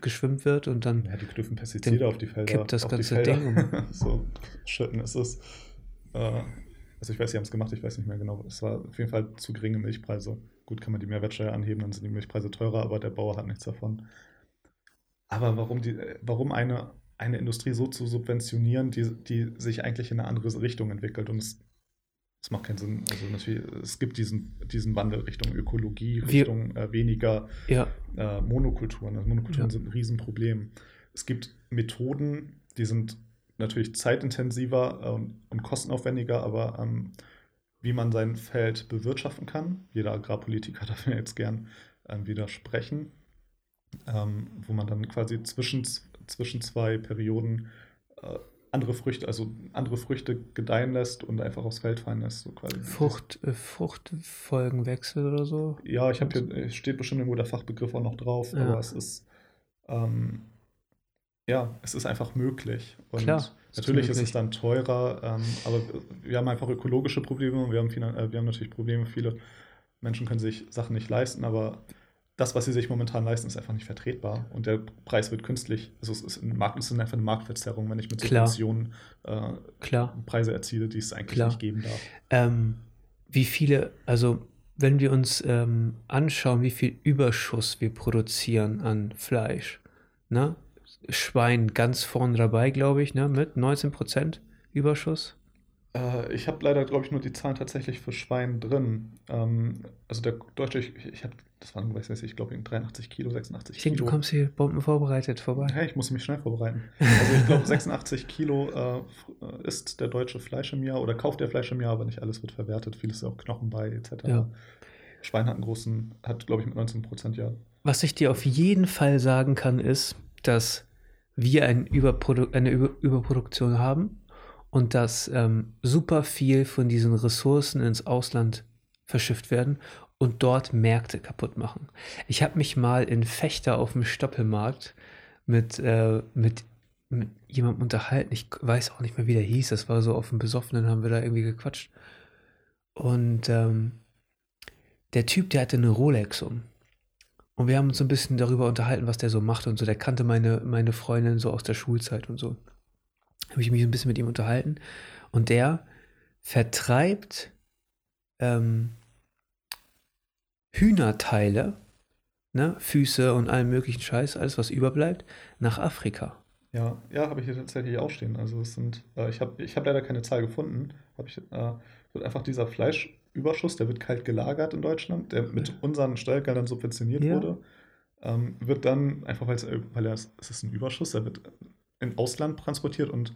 geschwimmt wird und dann. Ja, die dürfen Pestizide auf die Felder. Kippt das ganze Ding um. so schütten ist es. Äh, also ich weiß, sie haben es gemacht, ich weiß nicht mehr genau. Es war auf jeden Fall zu geringe Milchpreise. Gut, kann man die Mehrwertsteuer anheben, dann sind die Milchpreise teurer, aber der Bauer hat nichts davon. Aber warum, die, warum eine, eine Industrie so zu subventionieren, die, die sich eigentlich in eine andere Richtung entwickelt? Und es, es macht keinen Sinn. Also natürlich, es gibt diesen, diesen Wandel Richtung Ökologie, Richtung äh, weniger ja. äh, Monokulturen. Also Monokulturen ja. sind ein Riesenproblem. Es gibt Methoden, die sind natürlich zeitintensiver äh, und, und, kostenaufwendiger, aber ähm, wie man sein Feld bewirtschaften kann. Jeder Agrarpolitiker darf mir jetzt gern ähm, widersprechen ähm, wo man dann quasi zwischen, zwischen zwei Perioden äh, andere Früchte, also andere Früchte gedeihen lässt und einfach aufs Feld fallen lässt. So quasi. Frucht, äh, Fruchtfolgenwechsel oder so? Ja, ich habe hier, steht bestimmt irgendwo der Fachbegriff auch noch drauf, ja. aber es ist, ähm, ja, es ist einfach möglich. Und Klar, natürlich ist, ist, es dann teurer, ähm, aber wir haben einfach ökologische Probleme und wir haben, äh, wir haben natürlich Probleme, viele Menschen können sich Sachen nicht leisten, aber das, was sie sich momentan leisten, ist einfach nicht vertretbar. Und der Preis wird künstlich. Also es ist, ein Markt, es ist einfach eine Marktverzerrung, wenn ich mit Subventionen äh, Preise erziele, die es eigentlich Klar. nicht geben darf. Ähm, wie viele, also wenn wir uns ähm, anschauen, wie viel Überschuss wir produzieren an Fleisch, ne? Schwein ganz vorne dabei, glaube ich, ne? mit 19% Überschuss. Äh, ich habe leider, glaube ich, nur die Zahlen tatsächlich für Schwein drin. Ähm, also der deutsche, ich, ich habe, das waren, weiß nicht, ich glaube, 83 Kilo, 86 ich denke, du kommst hier Bomben vorbereitet vorbei. Hey, ich muss mich schnell vorbereiten. Also ich glaube, 86 Kilo äh, isst der deutsche Fleisch im Jahr oder kauft der Fleisch im Jahr, aber nicht alles wird verwertet. Vieles ist auch Knochen bei, etc. Ja. Schwein hat einen großen, hat, glaube ich, mit 19 Prozent ja. Was ich dir auf jeden Fall sagen kann, ist, dass wir ein Überprodu eine Über Überproduktion haben und dass ähm, super viel von diesen Ressourcen ins Ausland verschifft werden und dort Märkte kaputt machen. Ich habe mich mal in Fechter auf dem Stoppelmarkt mit, äh, mit, mit jemandem unterhalten. Ich weiß auch nicht mehr, wie der hieß. Das war so auf dem Besoffenen, haben wir da irgendwie gequatscht. Und ähm, der Typ, der hatte eine Rolex um. Und wir haben uns so ein bisschen darüber unterhalten, was der so macht und so. Der kannte meine, meine Freundin so aus der Schulzeit und so habe ich mich ein bisschen mit ihm unterhalten. Und der vertreibt ähm, Hühnerteile, ne, Füße und allen möglichen Scheiß, alles was überbleibt, nach Afrika. Ja, ja, habe ich hier tatsächlich auch stehen. Also es sind, äh, ich habe ich hab leider keine Zahl gefunden. Habe ich äh, wird einfach dieser Fleischüberschuss, der wird kalt gelagert in Deutschland, der mit unseren Steuergeldern subventioniert ja. wurde, ähm, wird dann einfach, weil es, es ist ein Überschuss, der wird in Ausland transportiert und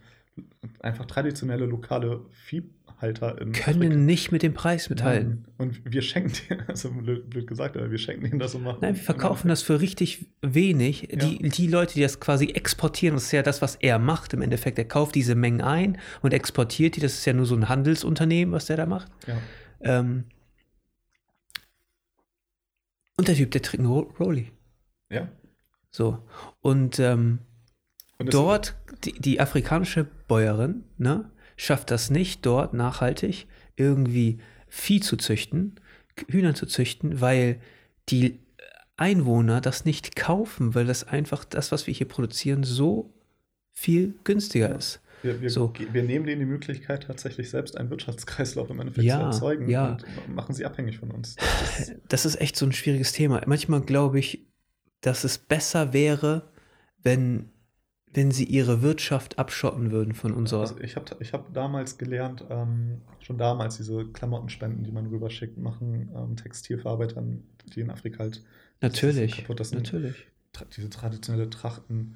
einfach traditionelle lokale Viehhalter in können Afrika. nicht mit dem Preis mithalten. Ja, und wir schenken denen, also blöd, blöd, gesagt, aber wir schenken denen das machen. Nein, wir verkaufen das für richtig wenig. Ja. Die, die Leute, die das quasi exportieren, das ist ja das, was er macht im Endeffekt. Er kauft diese Mengen ein und exportiert die. Das ist ja nur so ein Handelsunternehmen, was der da macht. Ja. Ähm, und der Typ, der trinkt einen Rolli. Ja. So. Und ähm, dort, die, die, afrikanische Bäuerin, ne, schafft das nicht, dort nachhaltig irgendwie Vieh zu züchten, Hühner zu züchten, weil die Einwohner das nicht kaufen, weil das einfach das, was wir hier produzieren, so viel günstiger ist. Wir, wir, so. wir nehmen denen die Möglichkeit, tatsächlich selbst einen Wirtschaftskreislauf im Endeffekt ja, zu erzeugen ja. und machen sie abhängig von uns. Das ist, das ist echt so ein schwieriges Thema. Manchmal glaube ich, dass es besser wäre, wenn wenn sie ihre Wirtschaft abschotten würden von unserer. Also ich habe ich hab damals gelernt, ähm, schon damals diese Klamottenspenden, die man rüberschickt, machen ähm, Textilverarbeitern, die in Afrika halt. Natürlich. Das natürlich. Tra diese traditionelle Trachten.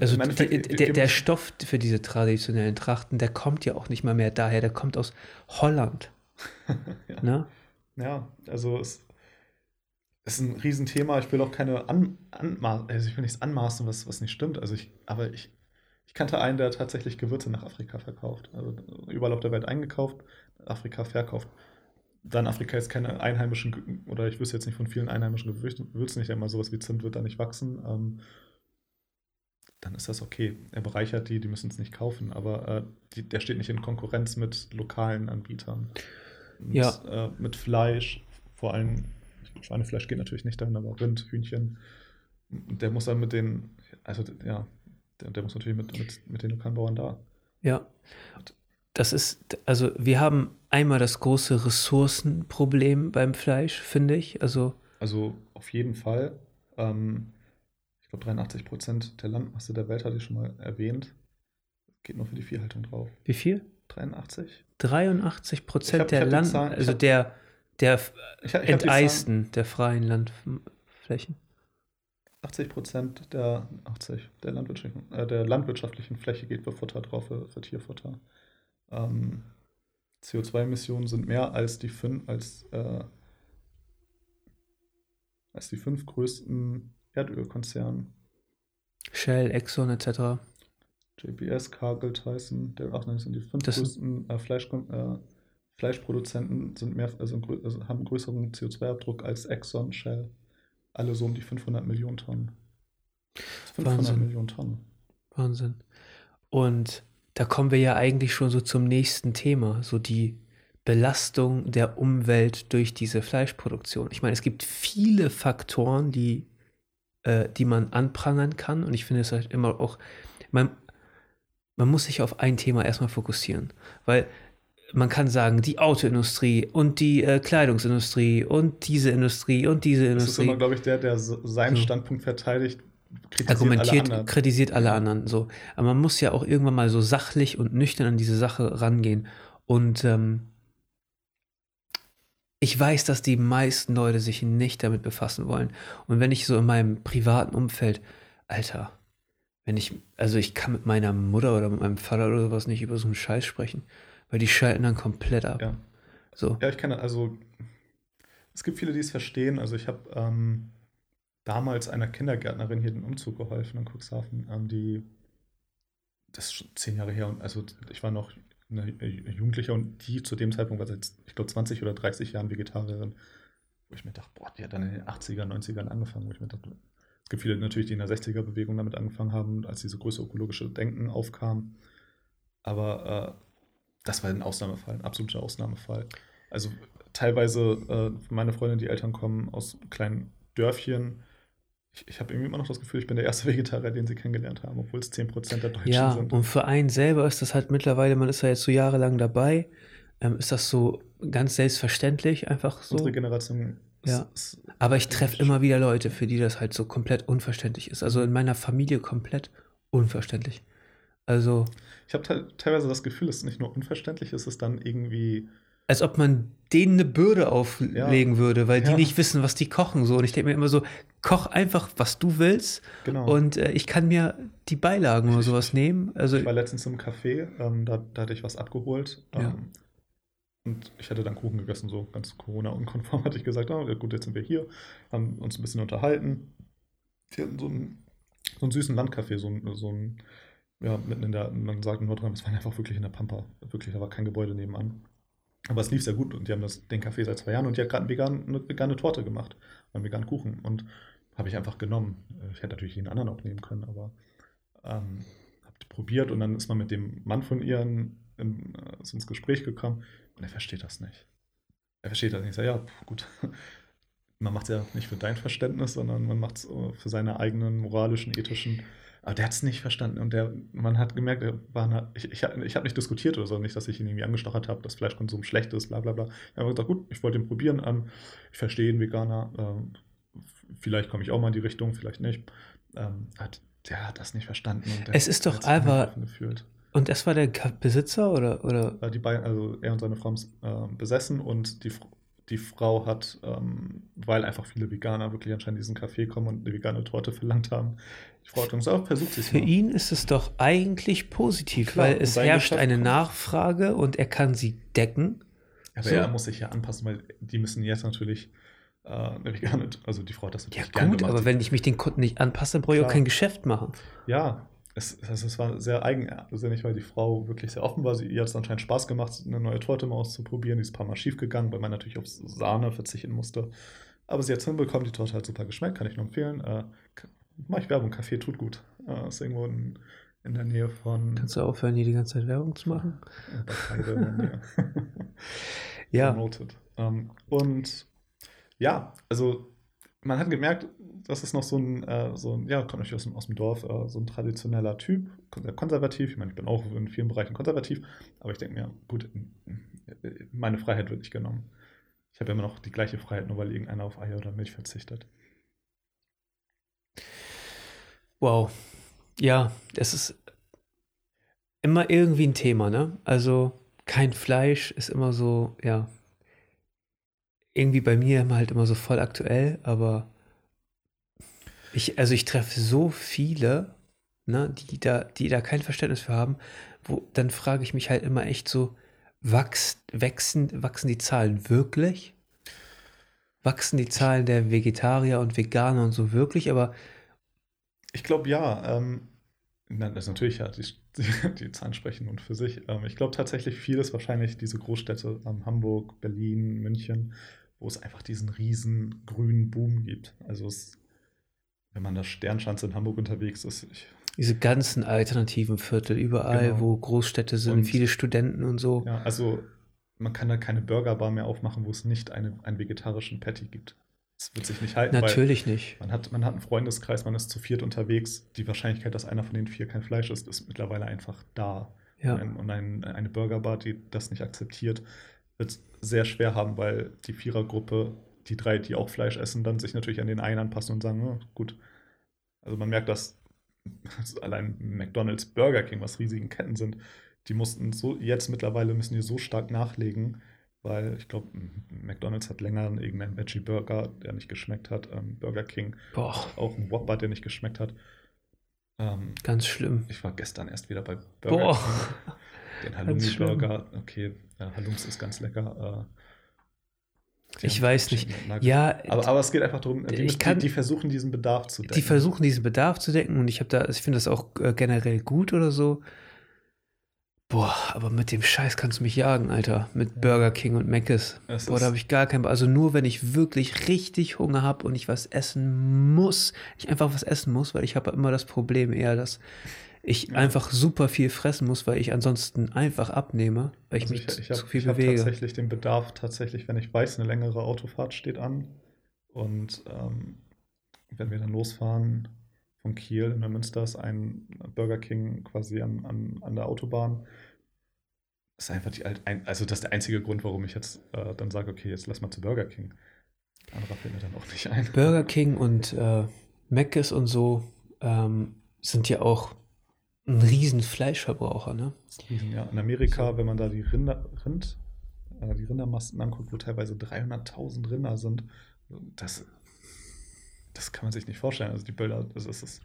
Also die, der, der Stoff für diese traditionellen Trachten, der kommt ja auch nicht mal mehr daher, der kommt aus Holland. Ja. Ne? Ja, also es ist ein Riesenthema. Ich will auch keine An Anma also ich will nichts anmaßen, was, was nicht stimmt. Also ich, aber ich, ich kannte einen, der tatsächlich Gewürze nach Afrika verkauft. Also überall auf der Welt eingekauft, Afrika verkauft. Dann Afrika ist keine einheimischen, oder ich wüsste jetzt nicht von vielen einheimischen Gewürzen, nicht einmal sowas wie Zimt wird da nicht wachsen. Ähm, dann ist das okay. Er bereichert die, die müssen es nicht kaufen, aber äh, die, der steht nicht in Konkurrenz mit lokalen Anbietern. Mit, Ja. äh, mit Fleisch, vor allem, Schweinefleisch geht natürlich nicht dahin, aber Rind, Hühnchen. Der muss dann mit den, also ja, der, der muss natürlich mit, mit, mit den lokalen Bauern da. Ja. Das ist, also wir haben einmal das große Ressourcenproblem beim Fleisch, finde ich. Also, Also auf jeden Fall. Ähm, ich glaube, 83 Prozent der Landmasse der Welt hatte ich schon mal erwähnt. Geht nur für die Viehhaltung drauf. wie viel? 83? 83 Ich Prozent der Land, also der, der Ich, ich enteisten der freien Landflächen. 80 Prozent der, 80, der, landwirtschaftlichen, äh, der landwirtschaftlichen Fläche geht für Futter drauf, für, für Tierfutter. Ähm, CO2-Emissionen sind mehr als die fünf, als, äh, als die fünf größten Erdölkonzerne. Shell, Exxon etc. JBS, Cargill, Tyson, der ach nein, sind die fünf Das größten äh, Fleisch, äh, Fleischproduzenten, sind mehr, also, also haben einen größeren CO2-Abdruck als Exxon, Shell. Alle so um die 500 Millionen Tonnen. 500 Wahnsinn. Millionen Tonnen. Wahnsinn. Und da kommen wir ja eigentlich schon so zum nächsten Thema, so die Belastung der Umwelt durch diese Fleischproduktion. Ich meine, es gibt viele Faktoren, die, äh, die man anprangern kann. Und ich finde es halt immer auch, man, man muss sich auf ein Thema erstmal fokussieren. Weil man kann sagen, die Autoindustrie und die äh, Kleidungsindustrie und diese Industrie und diese Das ist Industrie immer, glaube ich, der, der seinen So. Standpunkt verteidigt, kritisiert argumentiert, alle kritisiert alle anderen. So. Aber man muss ja auch irgendwann mal so sachlich und nüchtern an diese Sache rangehen. Und ähm, ich weiß, dass die meisten Leute sich nicht damit befassen wollen. Und wenn ich so in meinem privaten Umfeld, Alter, wenn ich, also ich kann mit meiner Mutter oder mit meinem Vater oder sowas nicht über so einen Scheiß sprechen, weil die schalten dann komplett ab. Ja. So. Ja, ich kann, also, es gibt viele, die es verstehen. Also, ich habe ähm, damals einer Kindergärtnerin hier den Umzug geholfen in Cuxhaven, ähm, die, das ist schon zehn Jahre her, und also ich war noch eine Jugendlicher und die zu dem Zeitpunkt war seit, ich glaube, 20 oder 30 Jahren Vegetarierin, wo ich mir dachte, boah, die hat dann in den 80er, 90ern angefangen, wo ich mir dachte, es gibt viele natürlich, die in der 60er-Bewegung damit angefangen haben, als diese größere ökologische Denken aufkam. Aber äh, das war ein Ausnahmefall, ein absoluter Ausnahmefall. Also teilweise, äh, meine Freundin, die Eltern kommen aus kleinen Dörfchen. Ich, ich habe irgendwie immer noch das Gefühl, ich bin der erste Vegetarier, den sie kennengelernt haben, obwohl es 10% der Deutschen Ja, sind. und für einen selber ist das halt mittlerweile, man ist ja jetzt so jahrelang dabei, ähm, ist das so ganz selbstverständlich, einfach so. Unsere Generation Ja. Aber ich treffe immer wieder Leute, für die das halt so komplett unverständlich ist. Also in meiner Familie komplett unverständlich. Also, Ich habe te teilweise das Gefühl, es ist nicht nur unverständlich, es ist dann irgendwie. als ob man denen eine Bürde auflegen würde, weil die Ja. nicht wissen, was die kochen. So. Und ich denke mir immer so, koch einfach, was du willst. Genau. Und äh, ich kann mir die Beilagen oder sowas nehmen. Also, ich war letztens im Café, ähm, da, da hatte ich was abgeholt. Ähm, Ja. Und ich hatte dann Kuchen gegessen, so ganz Corona-unkonform, hatte ich gesagt, ja, gut, jetzt sind wir hier, haben uns ein bisschen unterhalten. Die hatten so einen, so einen süßen Landcafé, so so ein, ja, mitten in der, man sagt in Nordrhein-Westfalen einfach wirklich in der Pampa. Wirklich, da war kein Gebäude nebenan. Aber es lief sehr gut und die haben das, den Café seit zwei Jahren und die hat gerade vegan, eine vegane Torte gemacht, einen veganen Kuchen und habe ich einfach genommen. Ich hätte natürlich jeden anderen auch nehmen können, aber ähm, habe probiert und dann ist man mit dem Mann von ihren in, äh, ins Gespräch gekommen und er versteht das nicht. Er versteht das nicht. Ich sage, ja, gut. Man macht es ja nicht für dein Verständnis, sondern man macht es für seine eigenen moralischen, ethischen. Aber der hat es nicht verstanden und der, man hat gemerkt, er war ich, ich, ich habe nicht diskutiert oder so, nicht, dass ich ihn irgendwie angestochert habe, dass Fleischkonsum schlecht ist, bla bla bla. Ich habe gesagt, gut, ich wollte ihn probieren. Ähm, ich verstehe ihn, Veganer. Ähm, vielleicht komme ich auch mal in die Richtung, vielleicht nicht. Ähm, hat, der hat das nicht verstanden. Der Es ist doch Gefühlt. und das war der Besitzer oder, oder? Die beiden, also er und seine Frau haben es äh, besessen und die, Fr- die Frau hat ähm, weil einfach viele Veganer wirklich anscheinend in diesen Café kommen und eine vegane Torte verlangt haben. Die Frau hat uns auch versucht, sich Für ihn ist es doch eigentlich positiv, Klar, weil es herrscht Geschäft eine kommt. Nachfrage und er kann sie decken. Aber so. er muss sich ja anpassen, weil die müssen jetzt natürlich äh, eine vegane, also die Frau hat das natürlich Ja gut, aber wenn ich mich den Kunden nicht anpasse, brauche ich auch kein Geschäft machen. Ja, es, also es war sehr eigensinnig, weil die Frau wirklich sehr offen war. Sie, ihr hat es anscheinend Spaß gemacht, eine neue Torte mal auszuprobieren. Die ist ein paar Mal schief gegangen, weil man natürlich auf Sahne verzichten musste. Aber sie hat es hinbekommen, die Torte hat super geschmeckt, kann ich nur empfehlen. Äh, Mach ich Werbung, Kaffee tut gut. Äh, ist irgendwo in, in, der Nähe von. Kannst du aufhören, hier die ganze Zeit Werbung zu machen? Ja. ja. Ähm, und ja, also man hat gemerkt, das ist noch so ein, äh, so ein ja, kommt natürlich aus, aus dem Dorf, äh, so ein traditioneller Typ, konservativ. Ich meine, ich bin auch in vielen Bereichen konservativ, aber ich denke mir, gut, meine Freiheit wird nicht genommen. Ich habe immer noch die gleiche Freiheit, nur weil irgendeiner auf Eier oder Milch verzichtet. Wow. Ja, es ist immer irgendwie ein Thema, ne? Also kein Fleisch ist immer so, ja, irgendwie bei mir immer halt immer so voll aktuell, aber ich, also ich treffe so viele, ne, die da, die da kein Verständnis für haben, wo, dann frage ich mich halt immer echt so, wachs, wachsen, wachsen die Zahlen wirklich? Wachsen die Zahlen der Vegetarier und Veganer und so wirklich? Aber ich glaube ja. Ähm, das ist natürlich ja, die, die, die, Zahlen sprechen und für sich. Ähm, ich glaube tatsächlich vieles wahrscheinlich diese Großstädte, ähm, Hamburg, Berlin, München, wo es einfach diesen riesen grünen Boom gibt. Also es, wenn man da Sternschanze in Hamburg unterwegs ist, ich, diese ganzen alternativen Viertel, überall, genau. wo Großstädte sind, und, viele Studenten und so. Ja, also man kann da keine Burgerbar mehr aufmachen, wo es nicht eine, einen vegetarischen Patty gibt. Das wird sich nicht halten. Natürlich nicht. Man hat, man hat einen Freundeskreis, man ist zu viert unterwegs. Die Wahrscheinlichkeit, dass einer von den vier kein Fleisch isst, ist mittlerweile einfach da. Ja. Und ein, eine Burgerbar, die das nicht akzeptiert, wird sehr schwer haben, weil die Vierergruppe, die drei, die auch Fleisch essen, dann sich natürlich an den einen anpassen und sagen, oh, gut. Also man merkt, dass allein McDonald's, Burger King, was riesigen Ketten sind, die mussten so, jetzt mittlerweile müssen die so stark nachlegen, weil ich glaube, McDonald's hat länger irgendeinen Veggie Burger, der nicht geschmeckt hat. Ähm, Burger King Boah. auch ein Whopper, der nicht geschmeckt hat. Ähm, Ganz schlimm. Ich war gestern erst wieder bei Burger Boah. King. Den Halloumi-Burger, okay, äh, Halloums ist ganz lecker. Äh, ich weiß nicht. Ja, aber, aber es geht einfach darum, die, ich kann, die, die, versuchen diesen Bedarf zu decken. Die versuchen diesen Bedarf zu decken und ich habe da, ich finde das auch äh, generell gut oder so. Boah, aber mit dem Scheiß kannst du mich jagen, Alter. Mit Burger King und Mc's. Boah, da habe ich gar keinen. Also nur wenn ich wirklich richtig Hunger habe und ich was essen muss, ich einfach was essen muss, weil ich habe immer das Problem eher, dass ich ja. einfach super viel fressen muss, weil ich ansonsten einfach abnehme, weil ich also mich ich, ich hab, zu viel ich bewege. Ich habe tatsächlich den Bedarf, tatsächlich, wenn ich weiß, eine längere Autofahrt steht an und ähm, wenn wir dann losfahren von Kiel in Münster ist ein Burger King quasi an, an, an der Autobahn. Das ist einfach die, also das ist der einzige Grund, warum ich jetzt äh, dann sage, okay, jetzt lass mal zu Burger King. Anderer fällt mir dann auch nicht ein. Burger King und äh, Mc's und so ähm, sind ja auch ein riesen Fleischverbraucher, ne? Riesen, ja. In Amerika, so. wenn man da die Rinder, Rind, äh, die Rindermasten anguckt, wo teilweise 300.000 Rinder sind, das, das kann man sich nicht vorstellen. Also die Bilder, das ist, das ist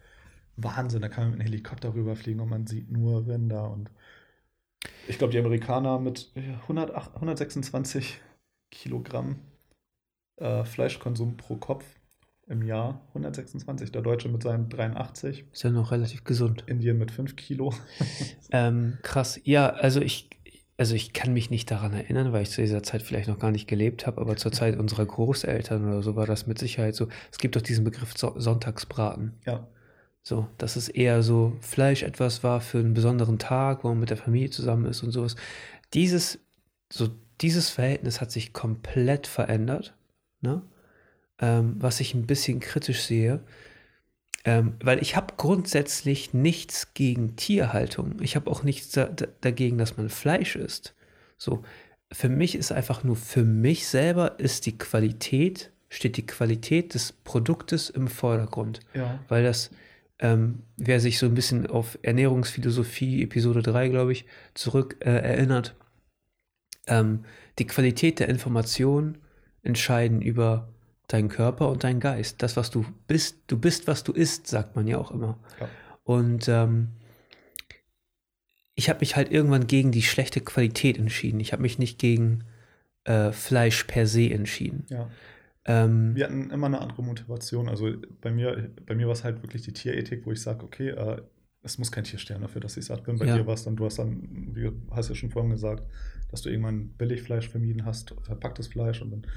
Wahnsinn. Da kann man mit einem Helikopter rüberfliegen und man sieht nur Rinder. Und ich glaube, die Amerikaner mit 108, 126 Kilogramm äh, Fleischkonsum pro Kopf im Jahr 126. Der Deutsche mit seinen 83. Ist ja noch relativ gesund. Indien mit 5 Kilo. ähm, krass. Ja, also ich, also ich kann mich nicht daran erinnern, weil ich zu dieser Zeit vielleicht noch gar nicht gelebt habe, aber zur Zeit unserer Großeltern oder so war das mit Sicherheit so. Es gibt doch diesen Begriff Sonntagsbraten. Ja. So, dass es eher so Fleisch etwas war für einen besonderen Tag, wo man mit der Familie zusammen ist und sowas. Dieses, so dieses Verhältnis hat sich komplett verändert. Ne? Ähm, was ich ein bisschen kritisch sehe. Ähm, weil ich habe grundsätzlich nichts gegen Tierhaltung. Ich habe auch nichts da, da, dagegen, dass man Fleisch isst. So, für mich ist einfach nur, für mich selber ist die Qualität, steht die Qualität des Produktes im Vordergrund. Ja. Weil das, ähm, wer sich so ein bisschen auf Ernährungsphilosophie, Episode 3, glaube ich, zurück äh, erinnert, ähm, die Qualität der Information entscheiden über dein Körper und dein Geist. Das, was du bist, du bist, was du isst, sagt man ja auch immer. Ja. Und ähm, ich habe mich halt irgendwann gegen die schlechte Qualität entschieden. Ich habe mich nicht gegen äh, Fleisch per se entschieden. Ja. Ähm, Wir hatten immer eine andere Motivation. Also bei mir, bei mir war es halt wirklich die Tierethik, wo ich sage, okay, äh, es muss kein Tier sterben dafür, dass ich satt bin. Bei Ja. dir war es dann, du hast dann, wie du hast ja schon vorhin gesagt, dass du irgendwann Billigfleisch vermieden hast, verpacktes Fleisch und dann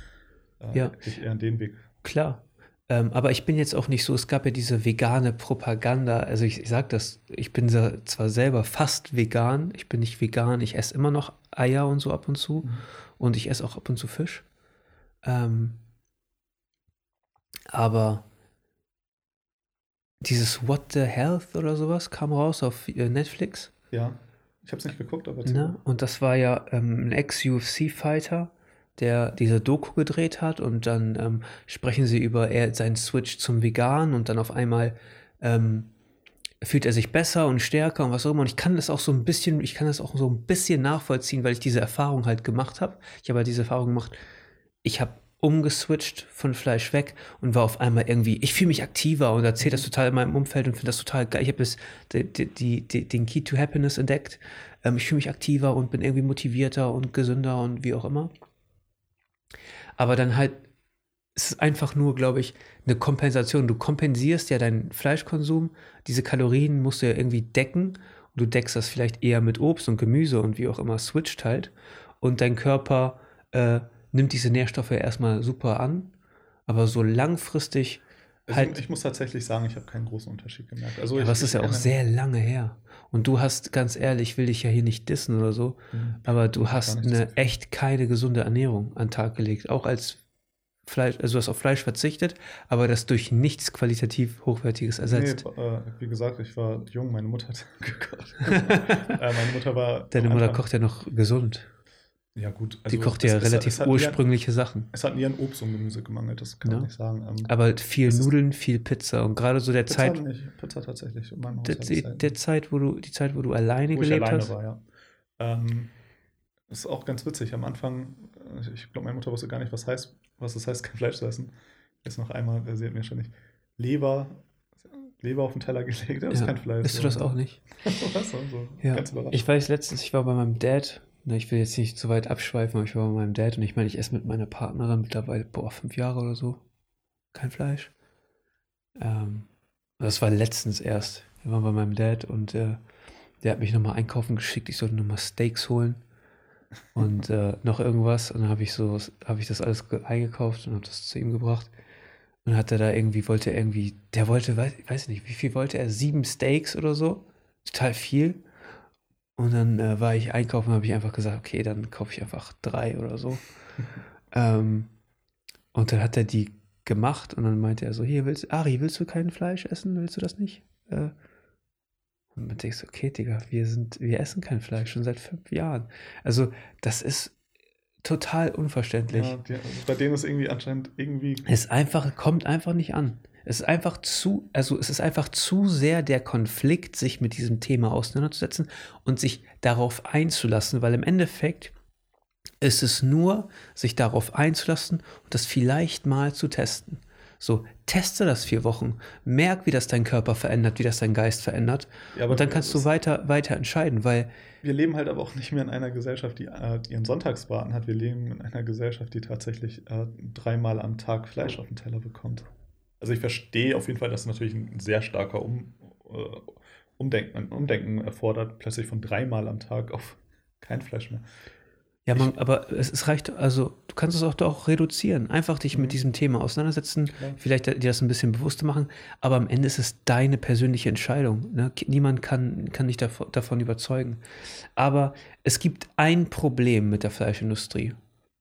äh, Ja. dich eher an den Weg. Klar. Ähm, aber ich bin jetzt auch nicht so, es gab ja diese vegane Propaganda, also ich, ich sage das, ich bin zwar selber fast vegan, ich bin nicht vegan, ich esse immer noch Eier und so ab und zu und ich esse auch ab und zu Fisch. Ähm, aber dieses What the Health oder sowas kam raus auf äh, Netflix. Ja, ich habe es nicht geguckt, aber Ne? Und das war ja ähm, ein Ex-UFC-Fighter, der diese Doku gedreht hat und dann ähm, sprechen sie über er, seinen Switch zum Vegan und dann auf einmal ähm, fühlt er sich besser und stärker und was auch immer. Und ich kann das auch so ein bisschen, ich kann das auch so ein bisschen nachvollziehen, weil ich diese Erfahrung halt gemacht habe. Ich habe halt diese Erfahrung gemacht, ich habe umgeswitcht von Fleisch weg und war auf einmal irgendwie, ich fühle mich aktiver und erzähle das total in meinem Umfeld und finde das total geil. Ich habe das, die, die, die, den Key to Happiness entdeckt. Ähm, ich fühle mich aktiver und bin irgendwie motivierter und gesünder und wie auch immer. Aber dann halt, es ist einfach nur, glaube ich, eine Kompensation. Du kompensierst ja deinen Fleischkonsum, diese Kalorien musst du ja irgendwie decken und du deckst das vielleicht eher mit Obst und Gemüse und wie auch immer, switcht halt. Und dein Körper äh, nimmt diese Nährstoffe erstmal super an, aber so langfristig halt. ich muss tatsächlich sagen, ich habe keinen großen Unterschied gemerkt. Also Ja, ich, aber es ist ich ja auch sehr lange her. Und du hast, ganz ehrlich, ich will dich ja hier nicht dissen oder so, Mhm. aber du hast eine echt keine gesunde Ernährung an den Tag gelegt. Auch als Fleisch, also du hast auf Fleisch verzichtet, aber das durch nichts qualitativ Hochwertiges ersetzt. Nee, äh, wie gesagt, ich war jung, meine Mutter hat gekocht. äh, meine Mutter war. Deine Mutter kocht ja noch gesund. Ja, gut. Die kocht ja es- es- relativ es hat nie an- ursprüngliche Sachen. Es hat nie an Obst und Gemüse gemangelt, das kann Ja. man nicht sagen. Ähm, Aber viel Es ist- Nudeln, viel Pizza. Und gerade so der Pizza Zeit, nicht. Pizza tatsächlich. In meinem der, Haushalt der, ist Zeit, wo du, die Zeit, wo du alleine wo ich gelebt alleine hast. war, ja. Ähm, das ist auch ganz witzig. Am Anfang, äh, ich glaube, meine Mutter wusste gar nicht, was heißt, was es heißt, kein Fleisch zu essen. Jetzt noch einmal, äh, sie hat mir schon nicht Leber, Leber auf den Teller gelegt, das ist Ja. kein Fleisch. Bist du das auch nicht? was? So, so. Ja, ich weiß letztens, ich war bei meinem Dad, ne, ich will jetzt nicht zu weit abschweifen, aber ich war bei meinem Dad und ich meine, ich esse mit meiner Partnerin mittlerweile, boah, fünf Jahre oder so, kein Fleisch. Ähm, das war letztens erst. Wir waren bei meinem Dad und äh, der hat mich nochmal einkaufen geschickt, ich sollte nochmal Steaks holen und äh, noch irgendwas und dann habe ich so, habe ich das alles ge- eingekauft und habe das zu ihm gebracht. Und hat er da irgendwie, wollte er irgendwie, der wollte, weiß, weiß nicht, wie viel wollte er? Sieben Steaks oder so? Total viel. Und dann äh, war ich einkaufen und habe ich einfach gesagt, okay, dann kaufe ich einfach drei oder so. ähm, und dann hat er die gemacht und dann meinte er so, hier willst Ari, willst du kein Fleisch essen? Willst du das nicht? Äh, und man denkt so, okay, Digga, wir sind, wir essen kein Fleisch schon seit fünf Jahren. Also, das ist total unverständlich. ja, die, also bei denen ist irgendwie anscheinend irgendwie. Es einfach, kommt einfach nicht an. Es ist einfach zu, also es ist einfach zu sehr der Konflikt, sich mit diesem Thema auseinanderzusetzen und sich darauf einzulassen, weil im Endeffekt ist es nur, sich darauf einzulassen und das vielleicht mal zu testen. So, teste das vier Wochen, merk, wie das dein Körper verändert, wie das dein Geist verändert Ja, und dann kannst du weiter, weiter entscheiden, weil Wir leben halt aber auch nicht mehr in einer Gesellschaft, die äh, ihren Sonntagsbraten hat. Wir leben in einer Gesellschaft, die tatsächlich äh, dreimal am Tag Fleisch auf den Teller bekommt. Also ich verstehe auf jeden Fall, dass natürlich ein sehr starker um, äh, Umdenken, Umdenken erfordert, plötzlich von dreimal am Tag auf kein Fleisch mehr. Ja, man, aber es, es reicht, also du kannst es auch doch reduzieren. Einfach dich Mhm. mit diesem Thema auseinandersetzen, Klar. vielleicht dir das ein bisschen bewusster machen, aber am Ende ist es deine persönliche Entscheidung. Ne? Niemand kann, kann dich davon, davon überzeugen. Aber es gibt ein Problem mit der Fleischindustrie,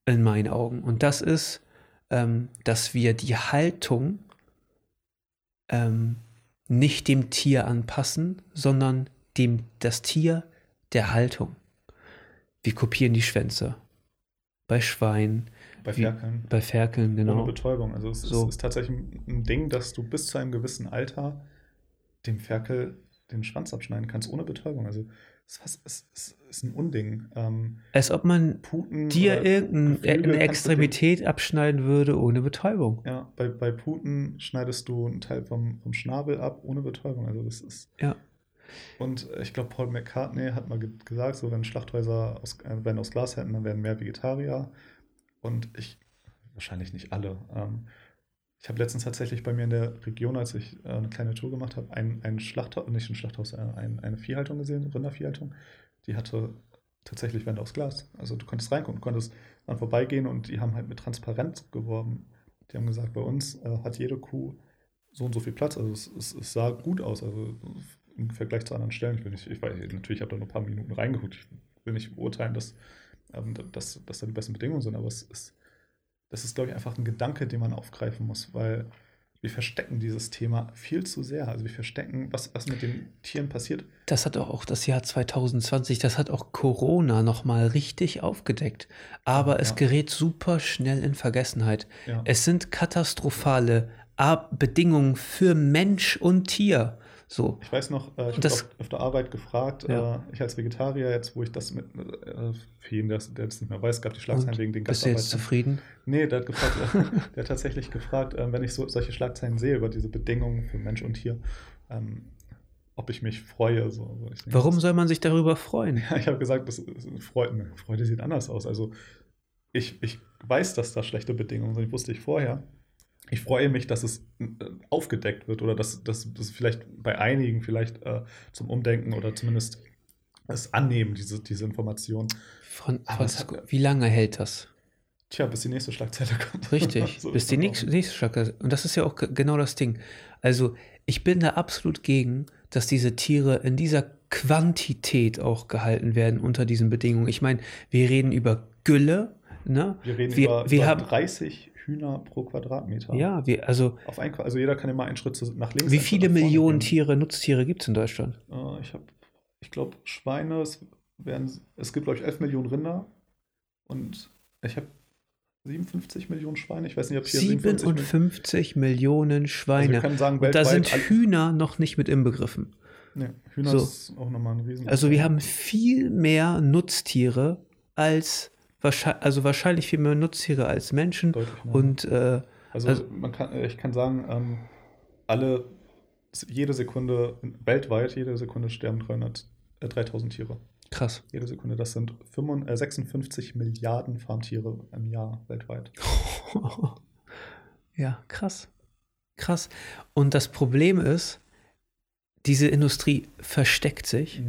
in meinen Augen, und das ist, ähm, dass wir die Haltung ähm, nicht dem Tier anpassen, sondern dem das Tier der Haltung. Wir kopieren die Schwänze. Bei Schweinen, Bei Wie- Ferkeln. bei Ferkeln, Ohne genau. Betäubung. Also es So. ist, ist tatsächlich ein Ding, dass du bis zu einem gewissen Alter dem Ferkel den Schwanz abschneiden kannst, ohne Betäubung. Also es, es, es ist ein Unding. Ähm, Als ob man Puten dir irgendeine Extremität abschneiden würde ohne Betäubung. Ja, bei, bei Puten schneidest du einen Teil vom, vom Schnabel ab ohne Betäubung. Also das ist. Ja. Und ich glaube, Paul McCartney hat mal ge gesagt, so wenn Schlachthäuser aus, äh, wenn aus Glas hätten, dann wären mehr Vegetarier. Und ich, wahrscheinlich nicht alle. Ähm, ich habe letztens tatsächlich bei mir in der Region, als ich äh, eine kleine Tour gemacht habe, ein, ein Schlachthaus, nicht ein Schlachthaus, äh, ein, eine Viehhaltung gesehen, Rinderviehhaltung. Die hatte tatsächlich Wände aus Glas. Also du konntest reingucken, konntest dann vorbeigehen und die haben halt mit Transparenz geworben. Die haben gesagt, bei uns äh, hat jede Kuh so und so viel Platz. Also es, es, es sah gut aus. Also im Vergleich zu anderen Stellen. Ich, will nicht, ich weiß natürlich, ich habe da nur ein paar Minuten reingeguckt. Ich will nicht beurteilen, dass, ähm, dass, dass da die besten Bedingungen sind, aber es ist, das ist, glaube ich, einfach ein Gedanke, den man aufgreifen muss, weil wir verstecken dieses Thema viel zu sehr. Also wir verstecken, was, was mit den Tieren passiert. Das hat auch das Jahr 2020, das hat auch Corona nochmal richtig aufgedeckt. Aber es Ja. gerät super schnell in Vergessenheit. Ja. Es sind katastrophale Bedingungen für Mensch und Tier. So. Ich weiß noch, äh, ich das- auf, der Arbeit gefragt, Ja. äh, ich als Vegetarier, jetzt wo ich das mit, äh, für jeden, der es nicht mehr weiß, gab die Schlagzeilen Und wegen den bist du jetzt Gastarbeitern. zufrieden? Nee, der hat, gefragt, der hat tatsächlich gefragt, ähm, wenn ich so, solche Schlagzeilen sehe über diese Bedingungen für Mensch und Tier, ähm, ob ich mich freue. So. Also denke, Warum soll man sich darüber freuen? Ja, ich habe gesagt, das, das Freude, Freude sieht anders aus. Also ich, ich weiß, dass da schlechte Bedingungen sind, wusste ich vorher. Ich freue mich, dass es äh, aufgedeckt wird oder dass, das vielleicht bei einigen vielleicht äh, zum Umdenken oder zumindest es annehmen, diese, diese Information. Es Francisco, hat- wie lange hält das? Tja, bis die nächste Schlagzeile kommt. Richtig, So bis die das nächste, nächste Schlacke. Und das ist ja auch ge- genau das Ding. Also, ich bin da absolut gegen, dass diese Tiere in dieser Quantität auch gehalten werden unter diesen Bedingungen. Ich meine, wir reden über Gülle, ne? Wir reden wir, über, wir über haben, 30 Hühner pro Quadratmeter. ja, wir, also, Auf ein, also jeder kann immer einen Schritt nach links. wie viele Millionen gehen. Tiere, Nutztiere gibt es in Deutschland? Äh, ich habe, ich glaube, Schweine, es, werden, es gibt, glaube ich, 11 Millionen Rinder und ich habe 57 Millionen Schweine. Ich weiß nicht, ob hier 57 Millionen. 57 Millionen Also wir Schweine. können sagen, Und da sind Hühner noch nicht mit inbegriffen. nee, Hühner So. ist auch nochmal ein Riesen. Also wir haben viel mehr Nutztiere als wahrscheinlich, also wahrscheinlich viel mehr Nutztiere als Menschen. Deutlich mehr. Und äh, also, also- man kann, äh, ich kann sagen, ähm, alle, jede Sekunde, weltweit, jede Sekunde sterben 300, äh, 3000 Tiere. krass. Jede Sekunde, das sind 55, äh, 56 Milliarden Farmtiere im Jahr weltweit. ja, krass. Krass. Und das Problem ist, diese Industrie versteckt sich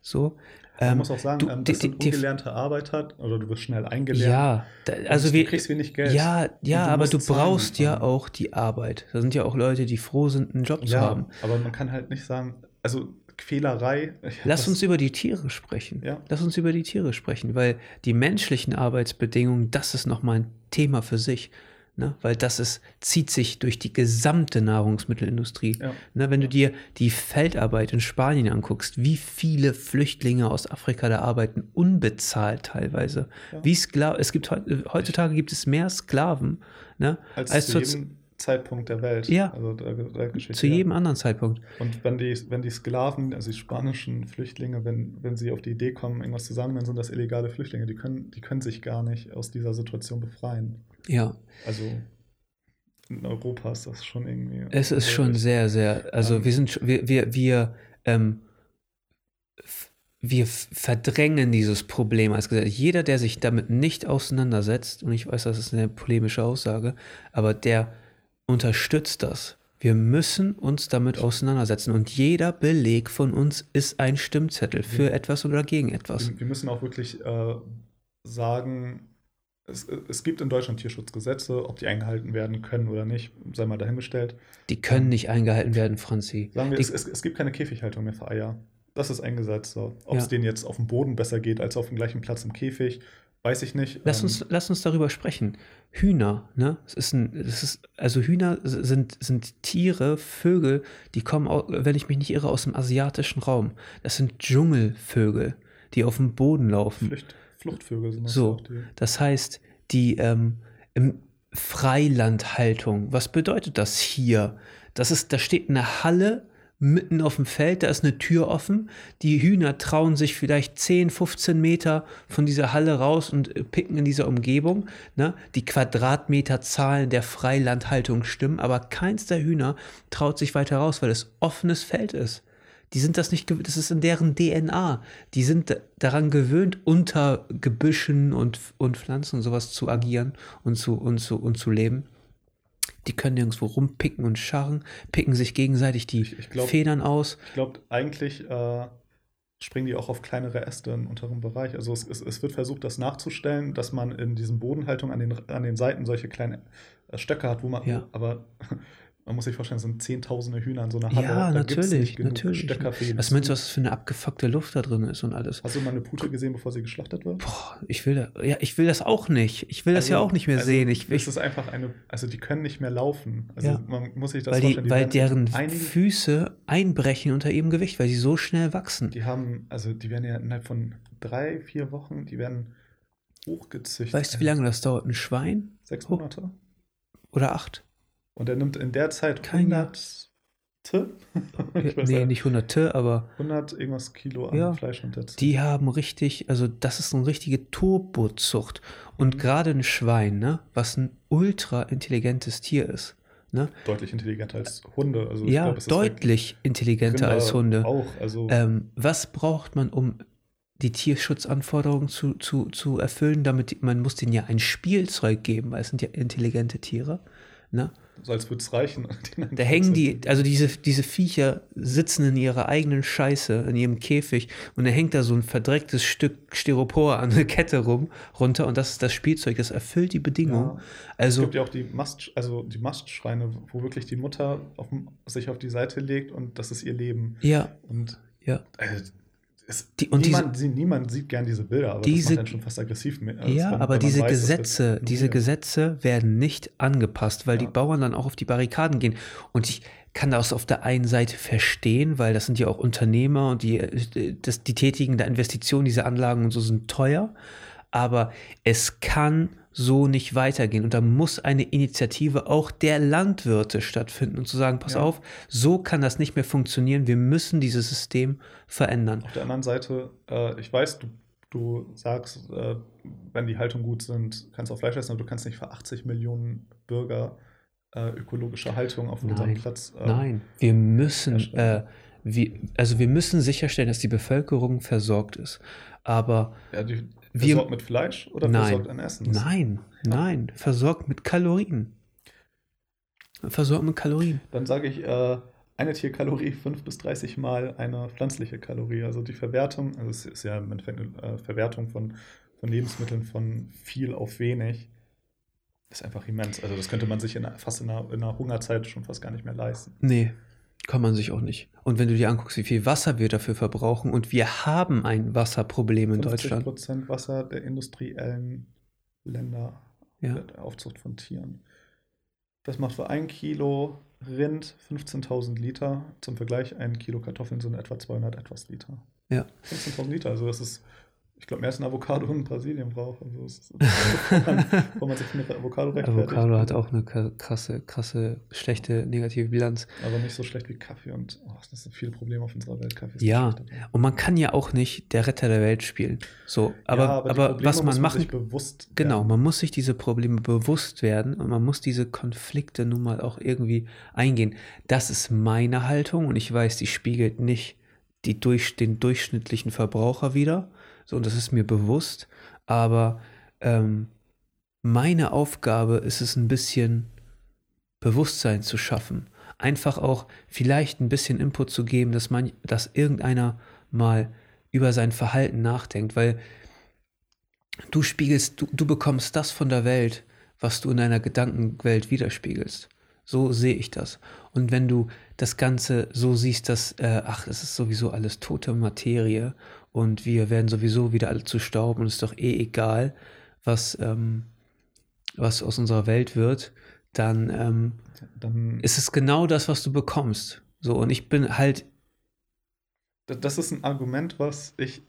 so. Man Ähm, muss auch sagen, du- ähm, die- das sind die- die- ungelernte Arbeiter oder du wirst schnell eingelernt. ja, da, also du wir, kriegst wenig Geld. ja, ja, du aber du Zahlen brauchst ja auch die Arbeit. Da sind ja auch Leute, die froh sind, einen Job zu Ja, haben. aber man kann halt nicht sagen, also Quälerei. Lass uns über die Tiere sprechen. Ja. Lass uns über die Tiere sprechen, weil die menschlichen Arbeitsbedingungen, das ist nochmal ein Thema für sich. Ne? Weil das ist, zieht sich durch die gesamte Nahrungsmittelindustrie. Ja. Ne? Wenn du dir die Feldarbeit in Spanien anguckst, wie viele Flüchtlinge aus Afrika da arbeiten, unbezahlt teilweise. Ja. Wie Skla es gibt heu- heutzutage gibt es mehr Sklaven, ne? als, als zu jedem Zeitpunkt der Welt. Ja. Also der, der zu ja. jedem anderen Zeitpunkt. Und wenn die, wenn die Sklaven, also die spanischen Flüchtlinge, wenn, wenn sie auf die Idee kommen, irgendwas zu sagen, dann sind das illegale Flüchtlinge. Die können, die können sich gar nicht aus dieser Situation befreien. Ja, Also in Europa ist das schon irgendwie. Es ist schon sehr, sehr, also Ähm, wir sind, wir, wir, wir, ähm, wir verdrängen dieses Problem als Gesellschaft. Jeder, der sich damit nicht auseinandersetzt, und ich weiß, das ist eine polemische Aussage, aber der unterstützt das. Wir müssen uns damit auseinandersetzen und jeder Beleg von uns ist ein Stimmzettel für etwas oder gegen etwas. Wir, wir müssen auch wirklich äh, sagen, es, es gibt in Deutschland Tierschutzgesetze, ob die eingehalten werden können oder nicht, sei mal dahingestellt. Die können nicht eingehalten werden, Franzi. Sagen wir, Die, es, es, es gibt keine Käfighaltung mehr für Eier. Das ist ein Gesetz. So. Ob es Ja. denen jetzt auf dem Boden besser geht als auf dem gleichen Platz im Käfig, weiß ich nicht. Lass Ähm, uns, lass uns darüber sprechen. Hühner, ne? Es ist ein, es ist, also Hühner sind, sind Tiere, Vögel, die kommen, wenn ich mich nicht irre, aus dem asiatischen Raum. Das sind Dschungelvögel, die auf dem Boden laufen. Flucht, Fluchtvögel sind das So. auch. Das heißt, die ähm, Freilandhaltung, was bedeutet das hier? Das ist, da steht eine Halle mitten auf dem Feld, da ist eine Tür offen. Die Hühner trauen sich vielleicht 10, 15 Meter von dieser Halle raus und äh, picken in dieser Umgebung. Ne? Die Quadratmeterzahlen der Freilandhaltung stimmen, aber keins der Hühner traut sich weiter raus, weil es offenes Feld ist. Die sind das nicht gewöhnt, das ist in deren DNA. Die sind daran gewöhnt, unter Gebüschen und, und Pflanzen und sowas zu agieren und zu, und zu, und zu leben. Die können nirgendwo rumpicken und scharren, picken sich gegenseitig die ich, ich glaub, Federn aus. Ich glaube, eigentlich äh, springen die auch auf kleinere Äste im unteren Bereich. Also es, es, es, wird versucht, das nachzustellen, dass man in diesen Bodenhaltungen an den, an den Seiten solche kleine äh, Stöcke hat, wo man, ja. aber man muss sich vorstellen, es sind zehntausende Hühner in so einer Halle. Ja, da natürlich, natürlich. Was meinst du, was für eine abgefuckte Luft da drin ist und alles? Hast du mal eine Pute gesehen, bevor sie geschlachtet wird? Boah, ich will da, ja, ich will das auch nicht. Ich will das also, ja auch nicht mehr also sehen. Ich, es ist einfach eine, also die können nicht mehr laufen. Also ja. man muss sich das weil vorstellen. Die, weil deren Füße einbrechen unter ihrem Gewicht, weil sie so schnell wachsen. Die haben, also die werden ja innerhalb von drei, vier Wochen, die werden hochgezüchtet. Weißt du, wie lange das dauert? Ein Schwein? Sechs Monate. Oder acht? Und er nimmt in der Zeit 100 T? nee, nicht 100 T, aber 100 irgendwas Kilo an ja, Fleisch und das. Die haben richtig, also das ist eine richtige Turbozucht. Und mhm. gerade ein Schwein, ne, was ein ultra intelligentes Tier ist. Ne? Deutlich intelligenter als Hunde. Also ja, glaub, deutlich intelligenter Rinder als Hunde. Auch, also ähm, was braucht man, um die Tierschutzanforderungen zu, zu, zu erfüllen? Damit man muss denen ja ein Spielzeug geben, weil es sind ja intelligente Tiere. Ne? So als würde es reichen. Da hängen die, also diese, diese Viecher sitzen in ihrer eigenen Scheiße, in ihrem Käfig und da hängt da so ein verdrecktes Stück Styropor an der Kette rum, runter und das ist das Spielzeug, das erfüllt die Bedingungen. Ja. Also, es gibt ja auch die Mast, also die Mastschreine, wo wirklich die Mutter auf, sich auf die Seite legt und das ist ihr Leben. Ja. Und ja. Also, es, die, und niemand, diese, niemand, sieht gern diese Bilder, aber diese, das macht dann schon fast aggressiv. Mit, also ja, wenn, aber diese weiß, Gesetze, diese Gesetze werden nicht angepasst, weil ja. die Bauern dann auch auf die Barrikaden gehen. Und ich kann das auf der einen Seite verstehen, weil das sind ja auch Unternehmer und die, das, die tätigen da Investitionen, diese Anlagen und so sind teuer. Aber es kann so nicht weitergehen. Und da muss eine Initiative auch der Landwirte stattfinden und zu sagen, pass ja. auf, so kann das nicht mehr funktionieren. Wir müssen dieses System verändern. Auf der anderen Seite, äh, ich weiß, du, du sagst, äh, wenn die Haltung gut sind, kannst du auch Fleisch essen, aber du kannst nicht für 80 Millionen Bürger äh, ökologische Haltung auf unserem Platz. Äh, Nein, wir müssen, äh, wie, also wir müssen sicherstellen, dass die Bevölkerung versorgt ist. Aber ja, die, Versorgt mit Fleisch oder nein, versorgt an Essen? Nein, nein, versorgt mit Kalorien. Versorgt mit Kalorien. Dann sage ich, äh, eine Tierkalorie 5 bis 30 Mal eine pflanzliche Kalorie. Also die Verwertung, also es ist ja im Endeffekt eine äh, Verwertung von, von Lebensmitteln von viel auf wenig. ist einfach immens. Also das könnte man sich in, fast in einer, in einer Hungerzeit schon fast gar nicht mehr leisten. Nee, kann man sich auch nicht. Und wenn du dir anguckst, wie viel Wasser wir dafür verbrauchen und wir haben ein Wasserproblem in Deutschland. Prozent Wasser der industriellen Länder ja. der Aufzucht von Tieren. Das macht für ein Kilo Rind 15.000 Liter. Zum Vergleich, ein Kilo Kartoffeln sind etwa 200 etwas Liter. Ja. 15.000 Liter, also das ist ich glaube, mehr als ein Avocado in Brasilien braucht. Also ist, wo man sich eine Avocado rechtfertigt. Avocado hat auch eine krasse, krasse, schlechte, negative Bilanz. Aber nicht so schlecht wie Kaffee und oh, das sind viele Probleme auf unserer Welt. Kaffee ja, und man kann ja auch nicht der Retter der Welt spielen. So, aber, ja, aber, aber was man machen, bewusst genau, man muss sich diese Probleme bewusst werden und man muss diese Konflikte nun mal auch irgendwie eingehen. Das ist meine Haltung und ich weiß, die spiegelt nicht die durch, den durchschnittlichen Verbraucher wieder so, und das ist mir bewusst, aber ähm, meine Aufgabe ist es ein bisschen Bewusstsein zu schaffen. Einfach auch vielleicht ein bisschen Input zu geben, dass man, dass irgendeiner mal über sein Verhalten nachdenkt, weil du spiegelst, du, du bekommst das von der Welt, was du in deiner Gedankenwelt widerspiegelst. So sehe ich das. Und wenn du das Ganze so siehst, dass, äh, ach, es ist sowieso alles tote Materie und wir werden sowieso wieder alle zu Staub und es ist doch eh egal, was, ähm, was aus unserer Welt wird, dann, ähm, dann ist es genau das, was du bekommst. So, und ich bin halt. Das ist ein Argument, was ich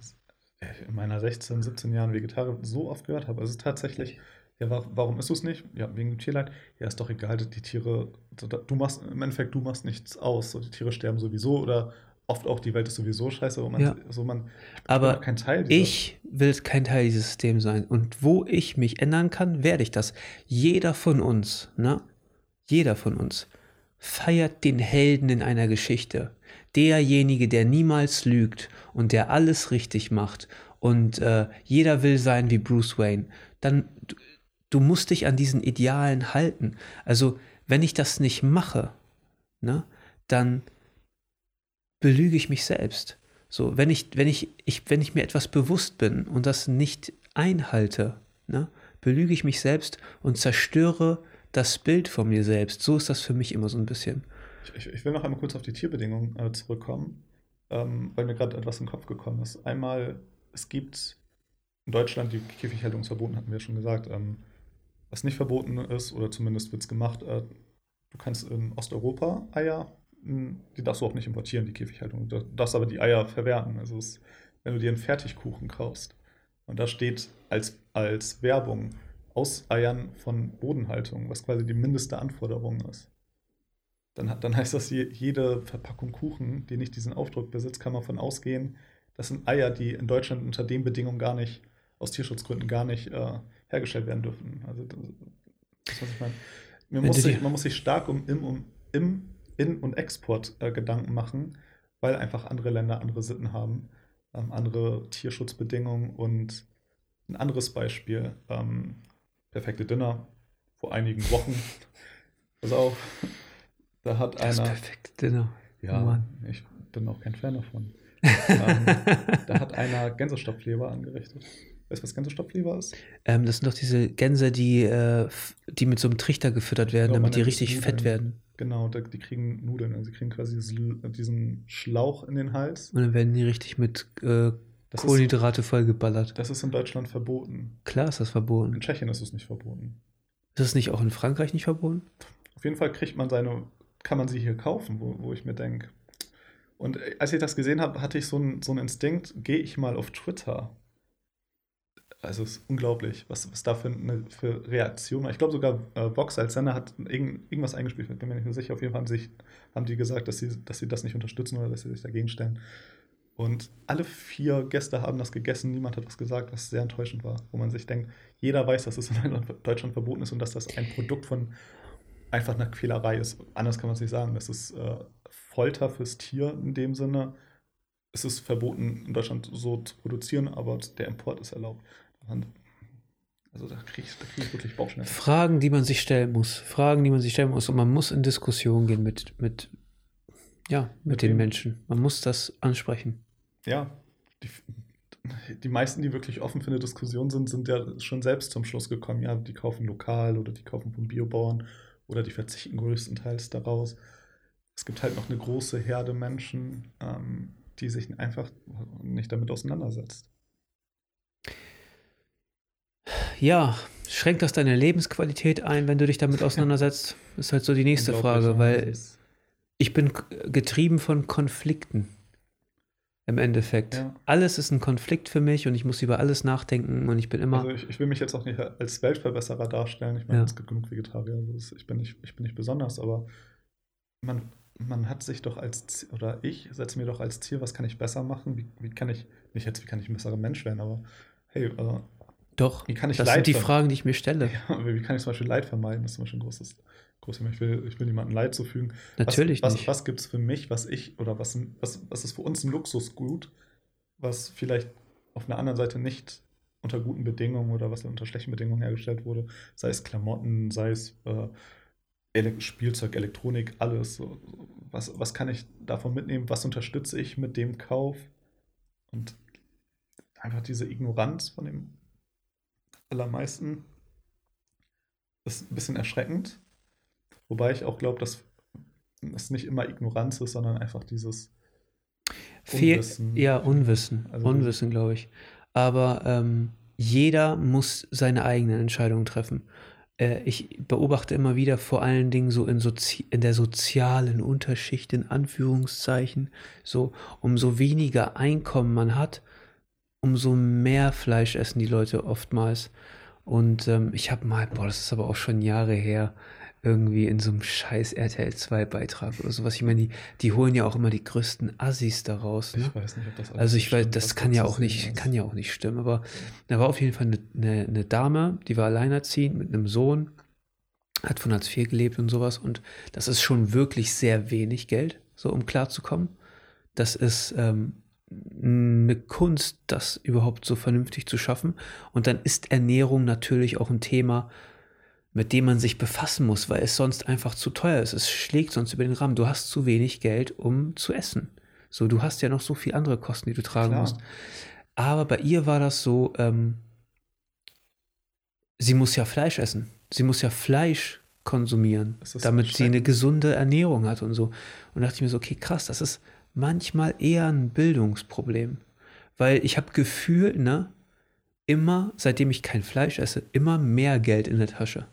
in meiner 16, 17 Jahren Vegetarier so oft gehört habe. Also tatsächlich, Ja, wa- warum ist es nicht? Ja, wegen dem Tierleid. Ja, ist doch egal, die Tiere, du machst, im Endeffekt, du machst nichts aus. So, die Tiere sterben sowieso oder oft auch, die Welt ist sowieso scheiße. Und man, Ja. so man, Aber kein Teil dieser- Ich will kein Teil dieses Systems sein. Und wo ich mich ändern kann, werde ich das. Jeder von uns, ne? Jeder von uns feiert den Helden in einer Geschichte. Derjenige, der niemals lügt und der alles richtig macht. Und äh, jeder will sein wie Bruce Wayne. Dann, du, du musst dich an diesen Idealen halten. Also, wenn ich das nicht mache, ne, dann belüge ich mich selbst. So, wenn ich, wenn ich, ich, wenn ich mir etwas bewusst bin und das nicht einhalte, ne, belüge ich mich selbst und zerstöre das Bild von mir selbst. So ist das für mich immer so ein bisschen. Ich, ich will noch einmal kurz auf die Tierbedingungen äh, zurückkommen, ähm, weil mir gerade etwas in den Kopf gekommen ist. Einmal, es gibt in Deutschland die Käfighaltung verboten, hatten wir schon gesagt. Ähm, was nicht verboten ist, oder zumindest wird es gemacht, äh, du kannst in Osteuropa Eier, die darfst du auch nicht importieren, die Käfighaltung. Du darfst aber die Eier verwerten. Also es, wenn du dir einen Fertigkuchen kaufst und da steht als, als Werbung aus Eiern von Bodenhaltung, was quasi die mindeste Anforderung ist dann, dann heißt das, je- jede Verpackung Kuchen, die nicht diesen Aufdruck besitzt, kann man davon ausgehen, das sind Eier, die in Deutschland unter den Bedingungen gar nicht, aus Tierschutzgründen gar nicht äh, hergestellt werden dürfen. Also das, was ich meine. Man muss, sich, man muss sich stark um, im, um im In- und Export äh, Gedanken machen, weil einfach andere Länder andere Sitten haben, ähm, andere Tierschutzbedingungen und ein anderes Beispiel, ähm, perfekte Dinner vor einigen Wochen. Pass auf, da hat Das einer. perfekte Dinner. Ja, Mann. ich bin auch kein Fan davon. ähm, da hat einer Gänsestopfleber angerichtet. Weißt du, was Gänsestopfleber ist? Ähm, das sind doch diese Gänse, die, äh, die mit so einem Trichter gefüttert werden, man damit die es richtig fett Nudeln. werden. Genau, die kriegen Nudeln. Also sie kriegen quasi diesen, Schlauch in den Hals. Und dann werden die richtig mit äh, Das ist, Kohlenhydrate vollgeballert. das ist in Deutschland verboten. Klar ist das verboten. In Tschechien ist es nicht verboten. Ist das nicht auch in Frankreich nicht verboten? Auf jeden Fall kriegt man seine, kann man sie hier kaufen, wo, wo ich mir denke. Und äh, als ich das gesehen habe, hatte ich so einen so einen Instinkt, gehe ich mal auf Twitter. Also es ist unglaublich, was, was da für eine für Reaktion war. Ich glaube sogar äh, Vox als Sender hat irgend, irgendwas eingespielt, bin mir nicht mehr sicher. Auf jeden Fall haben, sich, haben die gesagt, dass sie, dass sie das nicht unterstützen oder dass sie sich dagegen stellen. Und alle vier Gäste haben das gegessen, niemand hat was gesagt, was sehr enttäuschend war. Wo man sich denkt, jeder weiß, dass es in Deutschland verboten ist und dass das ein Produkt von einfach einer Quälerei ist. Anders kann man es nicht sagen. Das ist äh, Folter fürs Tier in dem Sinne. Es ist verboten, in Deutschland so zu produzieren, aber der Import ist erlaubt. Also da kriege ich, da krieg ich wirklich Bauchschmerzen. Fragen, die man sich stellen muss. Fragen, die man sich stellen muss. Und man muss in Diskussion gehen mit, mit, ja, mit, Mit den? Menschen. Man muss das ansprechen. Ja, die, die meisten, die wirklich offen für eine Diskussion sind, sind ja schon selbst zum Schluss gekommen. Ja, die kaufen lokal oder die kaufen vom Biobauern oder die verzichten größtenteils daraus. Es gibt halt noch eine große Herde Menschen, ähm, die sich einfach nicht damit auseinandersetzt. Ja, schränkt das deine Lebensqualität ein, wenn du dich damit auseinandersetzt? Ist halt so die nächste Frage, weil Das ich bin getrieben von Konflikten. Im Endeffekt. Ja. Alles ist ein Konflikt für mich und ich muss über alles nachdenken und ich bin immer. Also ich, ich will mich jetzt auch nicht als Weltverbesserer darstellen. Ich meine, Ja. es gibt genug Vegetarier. Also ich, bin nicht, ich bin nicht besonders, aber man, man hat sich doch als Ziel, oder ich setze mir doch als Ziel, was kann ich besser machen? Wie, wie kann ich, nicht jetzt, wie kann ich ein besserer Mensch werden, aber hey, äh, Doch, wie kann ich das Leid sind die Fragen, die ich mir stelle. ja, wie kann ich zum Beispiel Leid vermeiden? Das ist zum Beispiel ein großes, großes. Ich will, ich will niemandem Leid zufügen. Natürlich was, nicht. Was, was gibt es für mich, was ich, oder was, was, was ist für uns ein Luxusgut, was vielleicht auf einer anderen Seite nicht unter guten Bedingungen oder was unter schlechten Bedingungen hergestellt wurde, sei es Klamotten, sei es äh, Ele Spielzeug, Elektronik, alles. So, so. Was, was kann ich davon mitnehmen? Was unterstütze ich mit dem Kauf? Und einfach diese Ignoranz von dem allermeisten ist ein bisschen erschreckend. Wobei ich auch glaube, dass es nicht immer Ignoranz ist, sondern einfach dieses Viel, Unwissen. ja, Unwissen. Also- Unwissen, glaube ich. Aber ähm, jeder muss seine eigenen Entscheidungen treffen. Äh, ich beobachte immer wieder vor allen Dingen so in, Sozi in der sozialen Unterschicht, in Anführungszeichen, so umso weniger Einkommen man hat, umso mehr Fleisch essen die Leute oftmals. Und ähm, ich habe mal, boah, das ist aber auch schon Jahre her, irgendwie in so einem scheiß RTL 2 Beitrag oder sowas. Ich meine, die, die holen ja auch immer die größten Assis daraus. Ne? Ich weiß nicht, ob das alles Also ich weiß, das kann ja auch nicht, kann ja auch nicht stimmen. Aber da war auf jeden Fall eine, eine, eine Dame, die war alleinerziehend mit einem Sohn, hat von Hartz IV gelebt und sowas. Und das ist schon wirklich sehr wenig Geld, so um klarzukommen. Das ist ähm, eine Kunst, das überhaupt so vernünftig zu schaffen. Und dann ist Ernährung natürlich auch ein Thema, mit dem man sich befassen muss, weil es sonst einfach zu teuer ist. Es schlägt sonst über den Rahmen. Du hast zu wenig Geld, um zu essen. So, du hast ja noch so viele andere Kosten, die du tragen Klar. musst. Aber bei ihr war das so, ähm, sie muss ja Fleisch essen. Sie muss ja Fleisch konsumieren, damit sie eine gesunde Ernährung hat und so. Und da dachte ich mir so, okay, krass, das ist manchmal eher ein Bildungsproblem. Weil ich habe gefühlt, ne, immer, seitdem ich kein Fleisch esse, immer mehr Geld in der Tasche.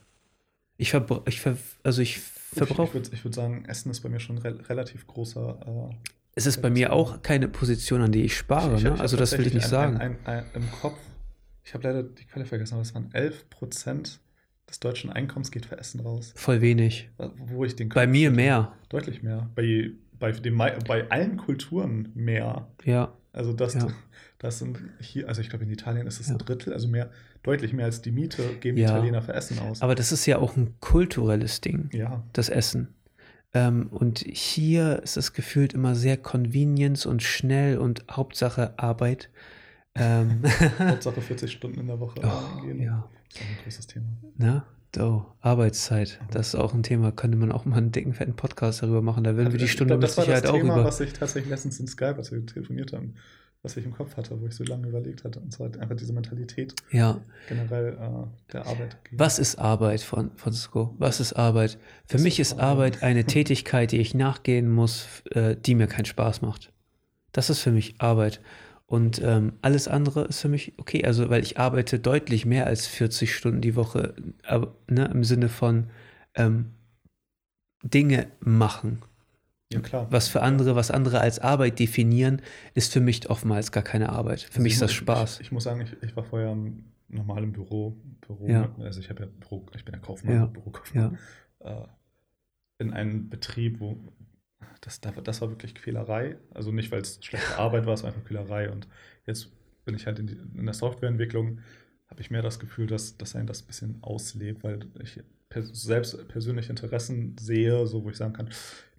Ich verbrauche, ich ver also ich Ich, ich verbrauche, würde ich würd sagen, Essen ist bei mir schon re relativ großer. Äh, es ist bei mir auch keine Position, an die ich spare, ich- ich- ne? ich also das will ich nicht tatsächlich sagen. Ein, ein, ein, Im Kopf, ich habe leider die Quelle vergessen, aber es waren 11 Prozent des deutschen Einkommens geht für Essen raus. Voll wenig. Wo ich den Bei Kopf mir schüttle. mehr. Deutlich mehr. Bei, bei, dem, bei allen Kulturen mehr. Ja, Also das, Ja. das sind hier, also ich glaube in Italien ist es Ja. ein Drittel, also mehr, deutlich mehr als die Miete geben die Ja. Italiener für Essen aus. aber das ist ja auch ein kulturelles Ding. ja, das Essen. Ähm, und hier ist es gefühlt immer sehr Convenience und schnell und Hauptsache Arbeit. Ähm, Hauptsache 40 Stunden in der Woche oh, gehen. ja, Das ist auch ein großes Thema. ne? Oh, Arbeitszeit. Das ist auch ein Thema. Könnte man auch mal einen dicken, fetten Podcast darüber machen. Da würden wir die Stunde glaub, mit das war Sicherheit das auch Thema, über. was ich tatsächlich letztens in Skype, als wir telefoniert haben, was ich im Kopf hatte, wo ich so lange überlegt hatte. Und zwar einfach diese Mentalität Ja. generell äh, der Arbeit. Was ist Arbeit, Fran- Francisco? Was ist Arbeit? Für Was mich ist ist Arbeit eine Tätigkeit, die ich nachgehen muss, äh, die mir keinen Spaß macht. Das ist für mich Arbeit. Und ähm, alles andere ist für mich okay. Also, weil ich arbeite deutlich mehr als 40 Stunden die Woche, aber, ne, im Sinne von ähm, Dinge machen. Ja, klar. Was für andere, was andere als Arbeit definieren, ist für mich oftmals gar keine Arbeit. Für Also mich ich ist das Spaß. Ich, ich muss sagen, ich, ich war vorher im normalen Büro. Büro Ja. Also ich habe ja Büro, ich bin ja Kaufmann, Ja. Bürokaufmann. Äh, in einem Betrieb, wo das, da- das war wirklich Quälerei. Also nicht, weil es schlechte Arbeit war, es war einfach Quälerei. Und jetzt bin ich halt in, die, in der Softwareentwicklung, habe ich mehr das Gefühl, dass, dass einen das ein bisschen auslebt, weil ich pers selbst persönlich Interessen sehe, so wo ich sagen kann,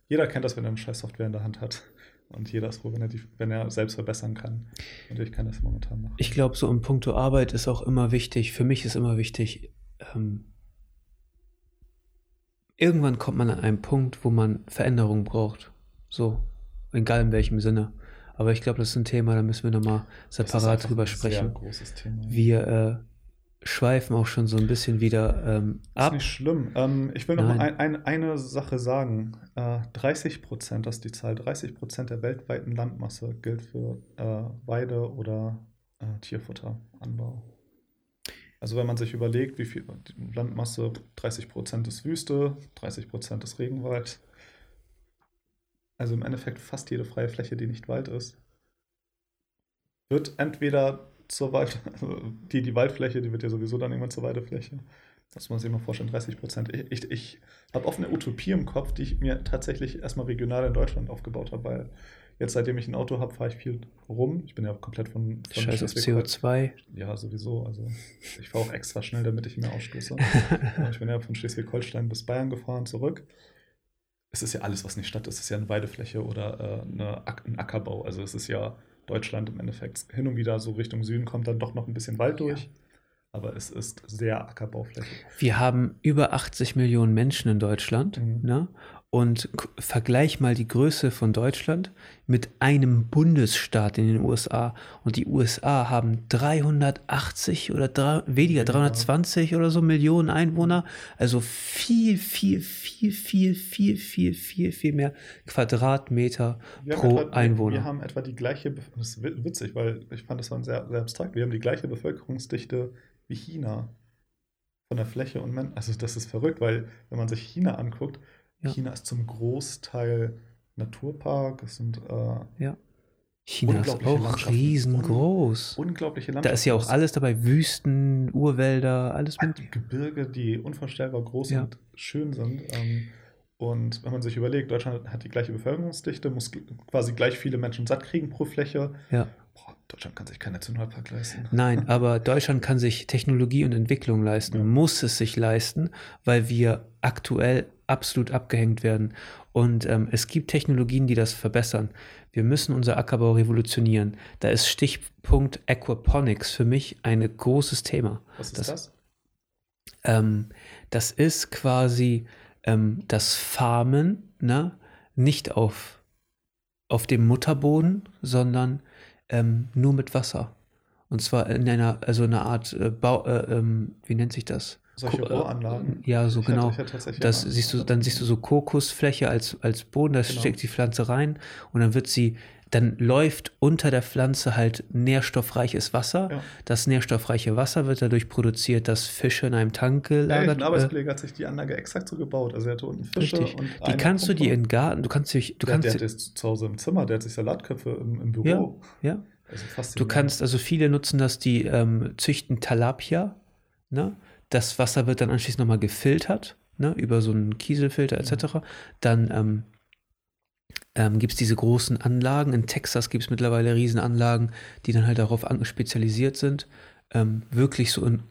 jeder kennt das, wenn er eine scheiß Software in der Hand hat. Und jeder ist froh, wenn er, die, wenn er selbst verbessern kann. Und ich kann das momentan machen. Ich glaube, so im Punkto Arbeit ist auch immer wichtig, für mich ist immer wichtig, ähm, irgendwann kommt man an einen Punkt, wo man Veränderung braucht. So, egal in welchem Sinne. Aber ich glaube, das ist ein Thema, da müssen wir nochmal ist separat drüber ein Sehr sprechen. großes Thema. Wir äh, schweifen auch schon so ein bisschen wieder ähm, Ist ab. nicht schlimm. Ähm, ich will noch mal Nein. ein, ein, eine Sache sagen. Äh, 30 Prozent, das ist die Zahl, 30 Prozent der weltweiten Landmasse gilt für äh, Weide- oder äh, Tierfutteranbau. Also wenn man sich überlegt, wie viel Landmasse, 30 Prozent ist Wüste, 30 Prozent ist Regenwald. Also im Endeffekt fast jede freie Fläche, die nicht Wald ist, wird entweder zur Wald, also die, die Waldfläche, die wird ja sowieso dann irgendwann zur Weidefläche. Das muss man sich mal vorstellen, 30 Prozent. Ich, ich, ich habe oft eine Utopie im Kopf, die ich mir tatsächlich erstmal regional in Deutschland aufgebaut habe, weil jetzt, seitdem ich ein Auto habe, fahre ich viel rum. Ich bin ja komplett von, von Scheiß auf Schleswig-Hol- CO2. Ja, sowieso. Also ich fahre auch extra schnell, damit ich mehr ausstoße. Ja, ich bin ja von Schleswig-Holstein bis Bayern gefahren, zurück. Es ist ja alles, was nicht Stadt ist. Es ist ja eine Weidefläche oder äh, eine, ein Ackerbau. Also es ist ja Deutschland im Endeffekt. Hin und wieder so Richtung Süden kommt dann doch noch ein bisschen Wald durch. Aber es ist sehr Ackerbaufläche. Wir haben über 80 Millionen Menschen in Deutschland. Mhm. Ne? Und vergleich mal die Größe von Deutschland mit einem Bundesstaat in den USA. Und die USA haben 380 oder drei, weniger, Weniger. 320 oder so Millionen Einwohner. Also viel, viel, viel, viel, viel, viel, viel, viel mehr Quadratmeter Wir pro etwa, Einwohner. Wir haben etwa die gleiche, das ist wi- witzig, weil ich fand das war sehr, sehr abstrakt. Wir haben die gleiche Bevölkerungsdichte wie China. Von der Fläche und Men Also das ist verrückt, weil wenn man sich China anguckt, Ja. China ist zum Großteil Naturpark, es sind äh, ja. China ist auch riesengroß. Un unglaubliche Da Landschaften. ist ja auch alles dabei, Wüsten, Urwälder, alles mit. Gebirge, die unvorstellbar groß Ja. und schön sind. Ähm, und wenn man sich überlegt, Deutschland hat die gleiche Bevölkerungsdichte, muss quasi gleich viele Menschen satt kriegen pro Fläche. Ja. Boah, Deutschland kann sich keinen Nationalpark leisten. Nein, aber Deutschland kann sich Technologie und Entwicklung leisten, Ja. muss es sich leisten, weil wir aktuell absolut abgehängt werden. Und ähm, es gibt Technologien, die das verbessern. Wir müssen unser Ackerbau revolutionieren. Da ist Stichpunkt Aquaponics für mich ein großes Thema. Was ist Das- das? Ähm, das ist quasi ähm, das Farmen, ne? nicht auf, auf dem Mutterboden, sondern ähm, nur mit Wasser. Und zwar in einer, also eine Art äh, Bau, äh, ähm, wie nennt sich das? Solche äh, Rohranlagen? Ja, so Ich hatte- genau. hatte tatsächlich Das mal- siehst du, dann siehst du so Kokosfläche als, als Boden, da Genau. steckt die Pflanze rein und dann wird sie, dann läuft unter der Pflanze halt nährstoffreiches Wasser. Ja. Das nährstoffreiche Wasser wird dadurch produziert, dass Fische in einem Tank Ja, ein gelagert äh, Arbeitskollege hat sich die Anlage exakt so gebaut. Also er hatte unten Fische Richtig. und Die kannst du Pumpe. dir in den Garten, du kannst dich, du der, kannst, der hat das zu Hause im Zimmer, der hat sich Salatköpfe im, im Büro. Ja, ja. Also Du kannst, also viele nutzen das, die ähm, züchten Talapia, ne? Das Wasser wird dann anschließend nochmal gefiltert, ne? Über so einen Kieselfilter etc. Dann ähm, ähm, gibt es diese großen Anlagen. In Texas gibt es mittlerweile Riesenanlagen, die dann halt darauf spezialisiert sind. Ähm, wirklich so in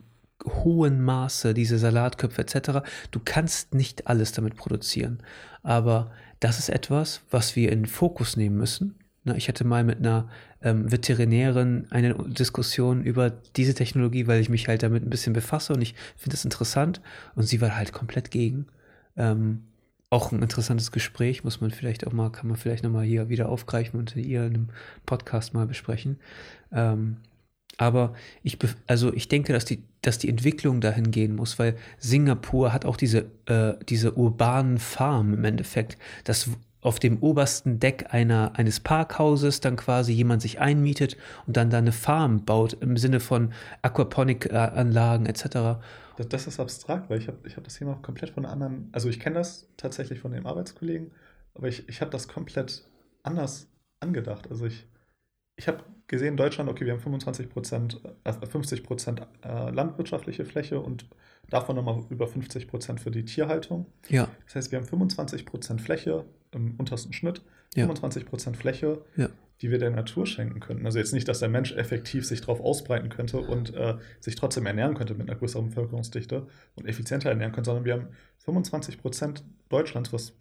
hohem Maße diese Salatköpfe etc. Du kannst nicht alles damit produzieren. Aber das ist etwas, was wir in den Fokus nehmen müssen. Na, Ich hatte mal mit einer ähm, Veterinärin eine Diskussion über diese Technologie, weil ich mich halt damit ein bisschen befasse und ich finde das interessant. Und sie war halt komplett gegen. Ähm, auch ein interessantes Gespräch, muss man vielleicht auch mal, kann man vielleicht nochmal hier wieder aufgreifen und ihr in einem Podcast mal besprechen. Ähm, aber ich, also ich denke, dass die, dass die Entwicklung dahin gehen muss, weil Singapur hat auch diese, äh, diese urbanen Farmen im Endeffekt, dass w- auf dem obersten Deck einer, eines Parkhauses dann quasi jemand sich einmietet und dann da eine Farm baut im Sinne von Aquaponik-Anlagen etc. Das, das ist abstrakt, weil ich habe ich hab das Thema komplett von anderen. Also ich kenne das tatsächlich von dem Arbeitskollegen, aber ich, ich habe das komplett anders angedacht. Also ich, ich habe gesehen, Deutschland, okay, wir haben 25 Prozent, äh, 50 Prozent äh, landwirtschaftliche Fläche und davon nochmal über 50 Prozent für die Tierhaltung. Ja, Das heißt, wir haben 25 Prozent Fläche im untersten Schnitt, Ja. 25 Prozent Fläche, Ja. die wir der Natur schenken könnten. Also jetzt nicht, dass der Mensch effektiv sich darauf ausbreiten könnte und äh, sich trotzdem ernähren könnte mit einer größeren Bevölkerungsdichte und effizienter ernähren könnte, sondern wir haben 25 Prozent Deutschlands, was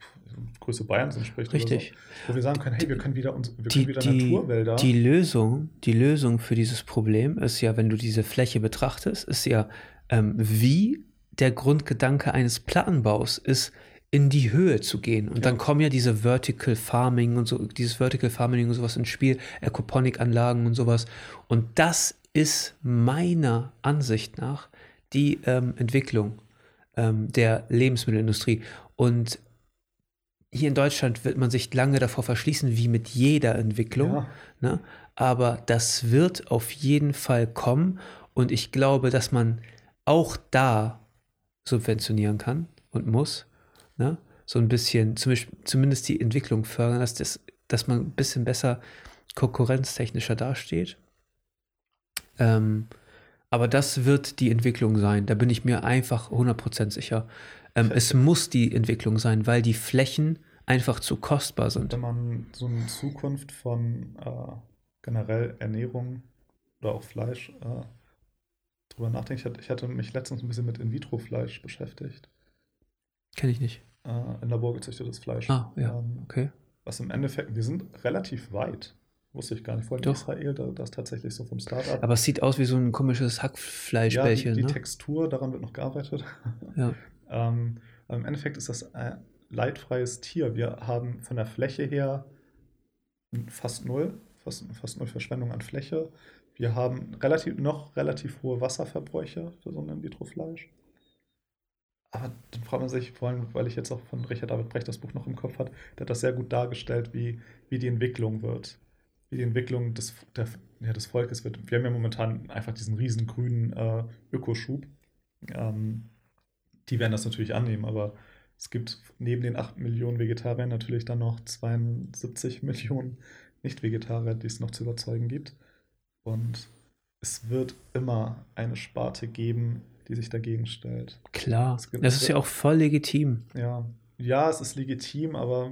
Größe Bayerns entspricht, Richtig. So, wo wir sagen können, hey, wir können wieder, uns, wir die, können wieder die, Naturwälder. die Lösung, die Lösung für dieses Problem ist ja, wenn du diese Fläche betrachtest, ist ja, ähm, wie der Grundgedanke eines Plattenbaus ist, in die Höhe zu gehen. Und Ja. dann kommen ja diese Vertical Farming und so, dieses Vertical Farming und sowas ins Spiel, Aquaponik-Anlagen und sowas. Und das ist meiner Ansicht nach die ähm, Entwicklung ähm, der Lebensmittelindustrie. Und hier in Deutschland wird man sich lange davor verschließen, wie mit jeder Entwicklung. ja, Ne? Aber das wird auf jeden Fall kommen und ich glaube, dass man auch da subventionieren kann und muss. Ne? So ein bisschen, zum Beispiel, zumindest die Entwicklung fördern, dass, das, dass man ein bisschen besser konkurrenztechnischer dasteht. Ähm, aber das wird die Entwicklung sein. Da bin ich mir einfach 100% sicher. Ähm, es muss die Entwicklung sein, weil die Flächen einfach zu kostbar sind. wenn man so eine Zukunft von äh, generell Ernährung oder auch Fleisch äh, drüber nachdenkt. Ich hatte, ich hatte mich letztens ein bisschen mit In-vitro-Fleisch beschäftigt. Kenne ich nicht. Äh, in Labor gezüchtetes Fleisch. Ah, ja. Ähm, Okay. was im Endeffekt, wir sind relativ weit. Wusste ich gar nicht. Vor allem Doch. Israel, da, das tatsächlich so vom Start-up. Aber es sieht aus wie so ein komisches ja, Hackfleischbällchen. die, die ne? Textur, daran wird noch gearbeitet. Ja. Ähm, aber im Endeffekt ist das ein leidfreies Tier. Wir haben von der Fläche her fast null, fast, fast null Verschwendung an Fläche. Wir haben relativ, noch relativ hohe Wasserverbräuche für so ein In-vitro-Fleisch. Aber dann fragt man sich, vor allem, weil ich jetzt auch von Richard David Brecht das Buch noch im Kopf hat, der hat das sehr gut dargestellt, wie, wie die Entwicklung wird. Wie die Entwicklung des, der, ja, des Volkes wird. Wir haben ja momentan einfach diesen riesen grünen äh, Ökoschub. Ähm, die werden das natürlich annehmen, aber es gibt neben den 8 Millionen Vegetariern natürlich dann noch 72 Millionen Nicht-Vegetarier, die es noch zu überzeugen gibt. Und es wird immer eine Sparte geben, die sich dagegen stellt. Klar, das ist ja auch voll legitim. Ja, ja, es ist legitim, aber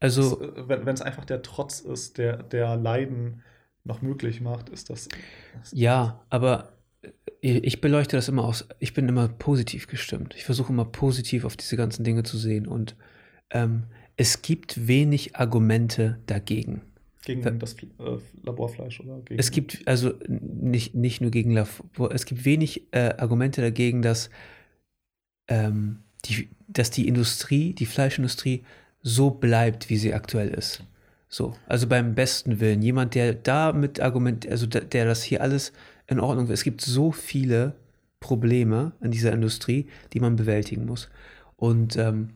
Also, es, äh, wenn es einfach der Trotz ist, der, der Leiden noch möglich macht, ist das. das ja, aber äh, ich beleuchte das immer aus. Ich bin immer positiv gestimmt. Ich versuche immer positiv auf diese ganzen Dinge zu sehen. Und ähm, es gibt wenig Argumente dagegen. Gegen das äh, Laborfleisch oder gegen. Es gibt also nicht, nicht nur gegen Labor, es gibt wenig äh, Argumente dagegen, dass, ähm, die, dass die Industrie, die Fleischindustrie, so bleibt, wie sie aktuell ist. So, also beim besten Willen. Jemand, der da mit Argument, also der, der das hier alles in Ordnung will. Es gibt so viele Probleme in dieser Industrie, die man bewältigen muss. Und ähm,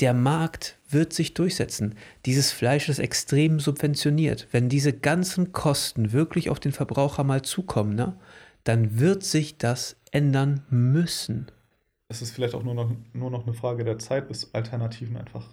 der Markt wird sich durchsetzen. Dieses Fleisch ist extrem subventioniert. Wenn diese ganzen Kosten wirklich auf den Verbraucher mal zukommen, ne, dann wird sich das ändern müssen. Es ist vielleicht auch nur noch, nur noch eine Frage der Zeit, bis Alternativen einfach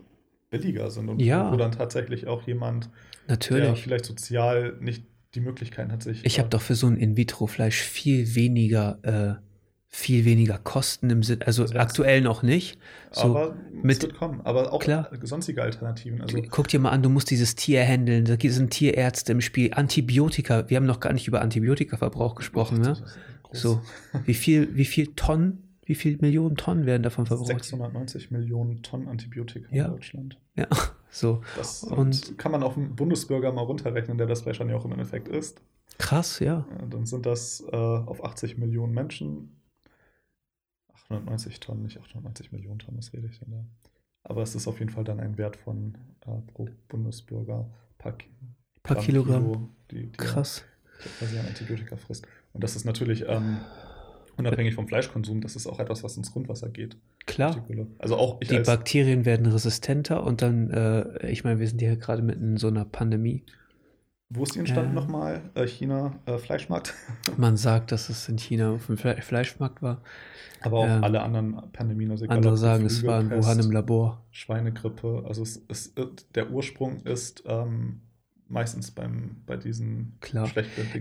billiger sind und Ja. wo dann tatsächlich auch jemand, der Natürlich. vielleicht sozial nicht die Möglichkeiten hat, sich. Ich habe doch für so ein In-vitro-Fleisch viel weniger, äh, viel weniger Kosten im Sinn, also heißt- aktuell noch nicht. So, aber mit- es wird kommen. Aber auch Klar. sonstige Alternativen. Also Guck dir mal an, du musst dieses Tier handeln, da sind Tierärzte im Spiel, Antibiotika, wir haben noch gar nicht über Antibiotikaverbrauch gesprochen, ne? So, wie viel, wie viel Tonnen, wie viel Millionen Tonnen werden davon verbraucht? 690 Millionen Tonnen Antibiotika Ja. in Deutschland. Ja, so. Das Und- kann man auf einen Bundesbürger mal runterrechnen, der das dann ja auch im Endeffekt isst. Krass, ja. Äh, Dann sind das äh, auf 80 Millionen Menschen 890 Tonnen, nicht 890 Millionen Tonnen, was rede ich denn da? Aber es ist auf jeden Fall dann ein Wert von äh, pro Bundesbürger paar, Paar Gramm Kilogramm. Kilo, die, die Krass. quasi an Antibiotika frisst. Und das ist natürlich ähm, unabhängig vom Fleischkonsum, das ist auch etwas, was ins Grundwasser geht. Klar. Also auch Die als, Bakterien werden resistenter und dann, äh, ich meine, wir sind ja gerade mitten in so einer Pandemie. wo ist die entstanden Äh. nochmal? Äh, China, äh, Fleischmarkt. Man sagt, dass es in China auf dem Fle Fleischmarkt war. Aber auch Ähm, alle anderen Pandemien. Also Andere sagen, es war in Geflügelpest, Wuhan im Labor. Schweinegrippe. Also es, es, der Ursprung ist ähm, meistens beim, bei diesen Klar.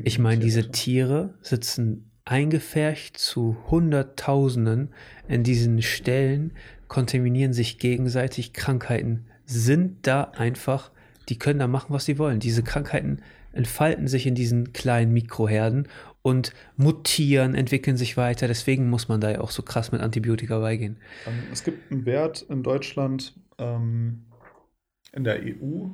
Ich meine, diese. Tiere sitzen eingefärcht zu Hunderttausenden in diesen Stellen, kontaminieren sich gegenseitig. Krankheiten sind da einfach, die können da machen, was sie wollen. Diese Krankheiten entfalten sich in diesen kleinen Mikroherden und mutieren, entwickeln sich weiter. Deswegen muss man da ja auch so krass mit Antibiotika beigehen. Ähm, es gibt einen Wert in Deutschland, ähm, in der EU,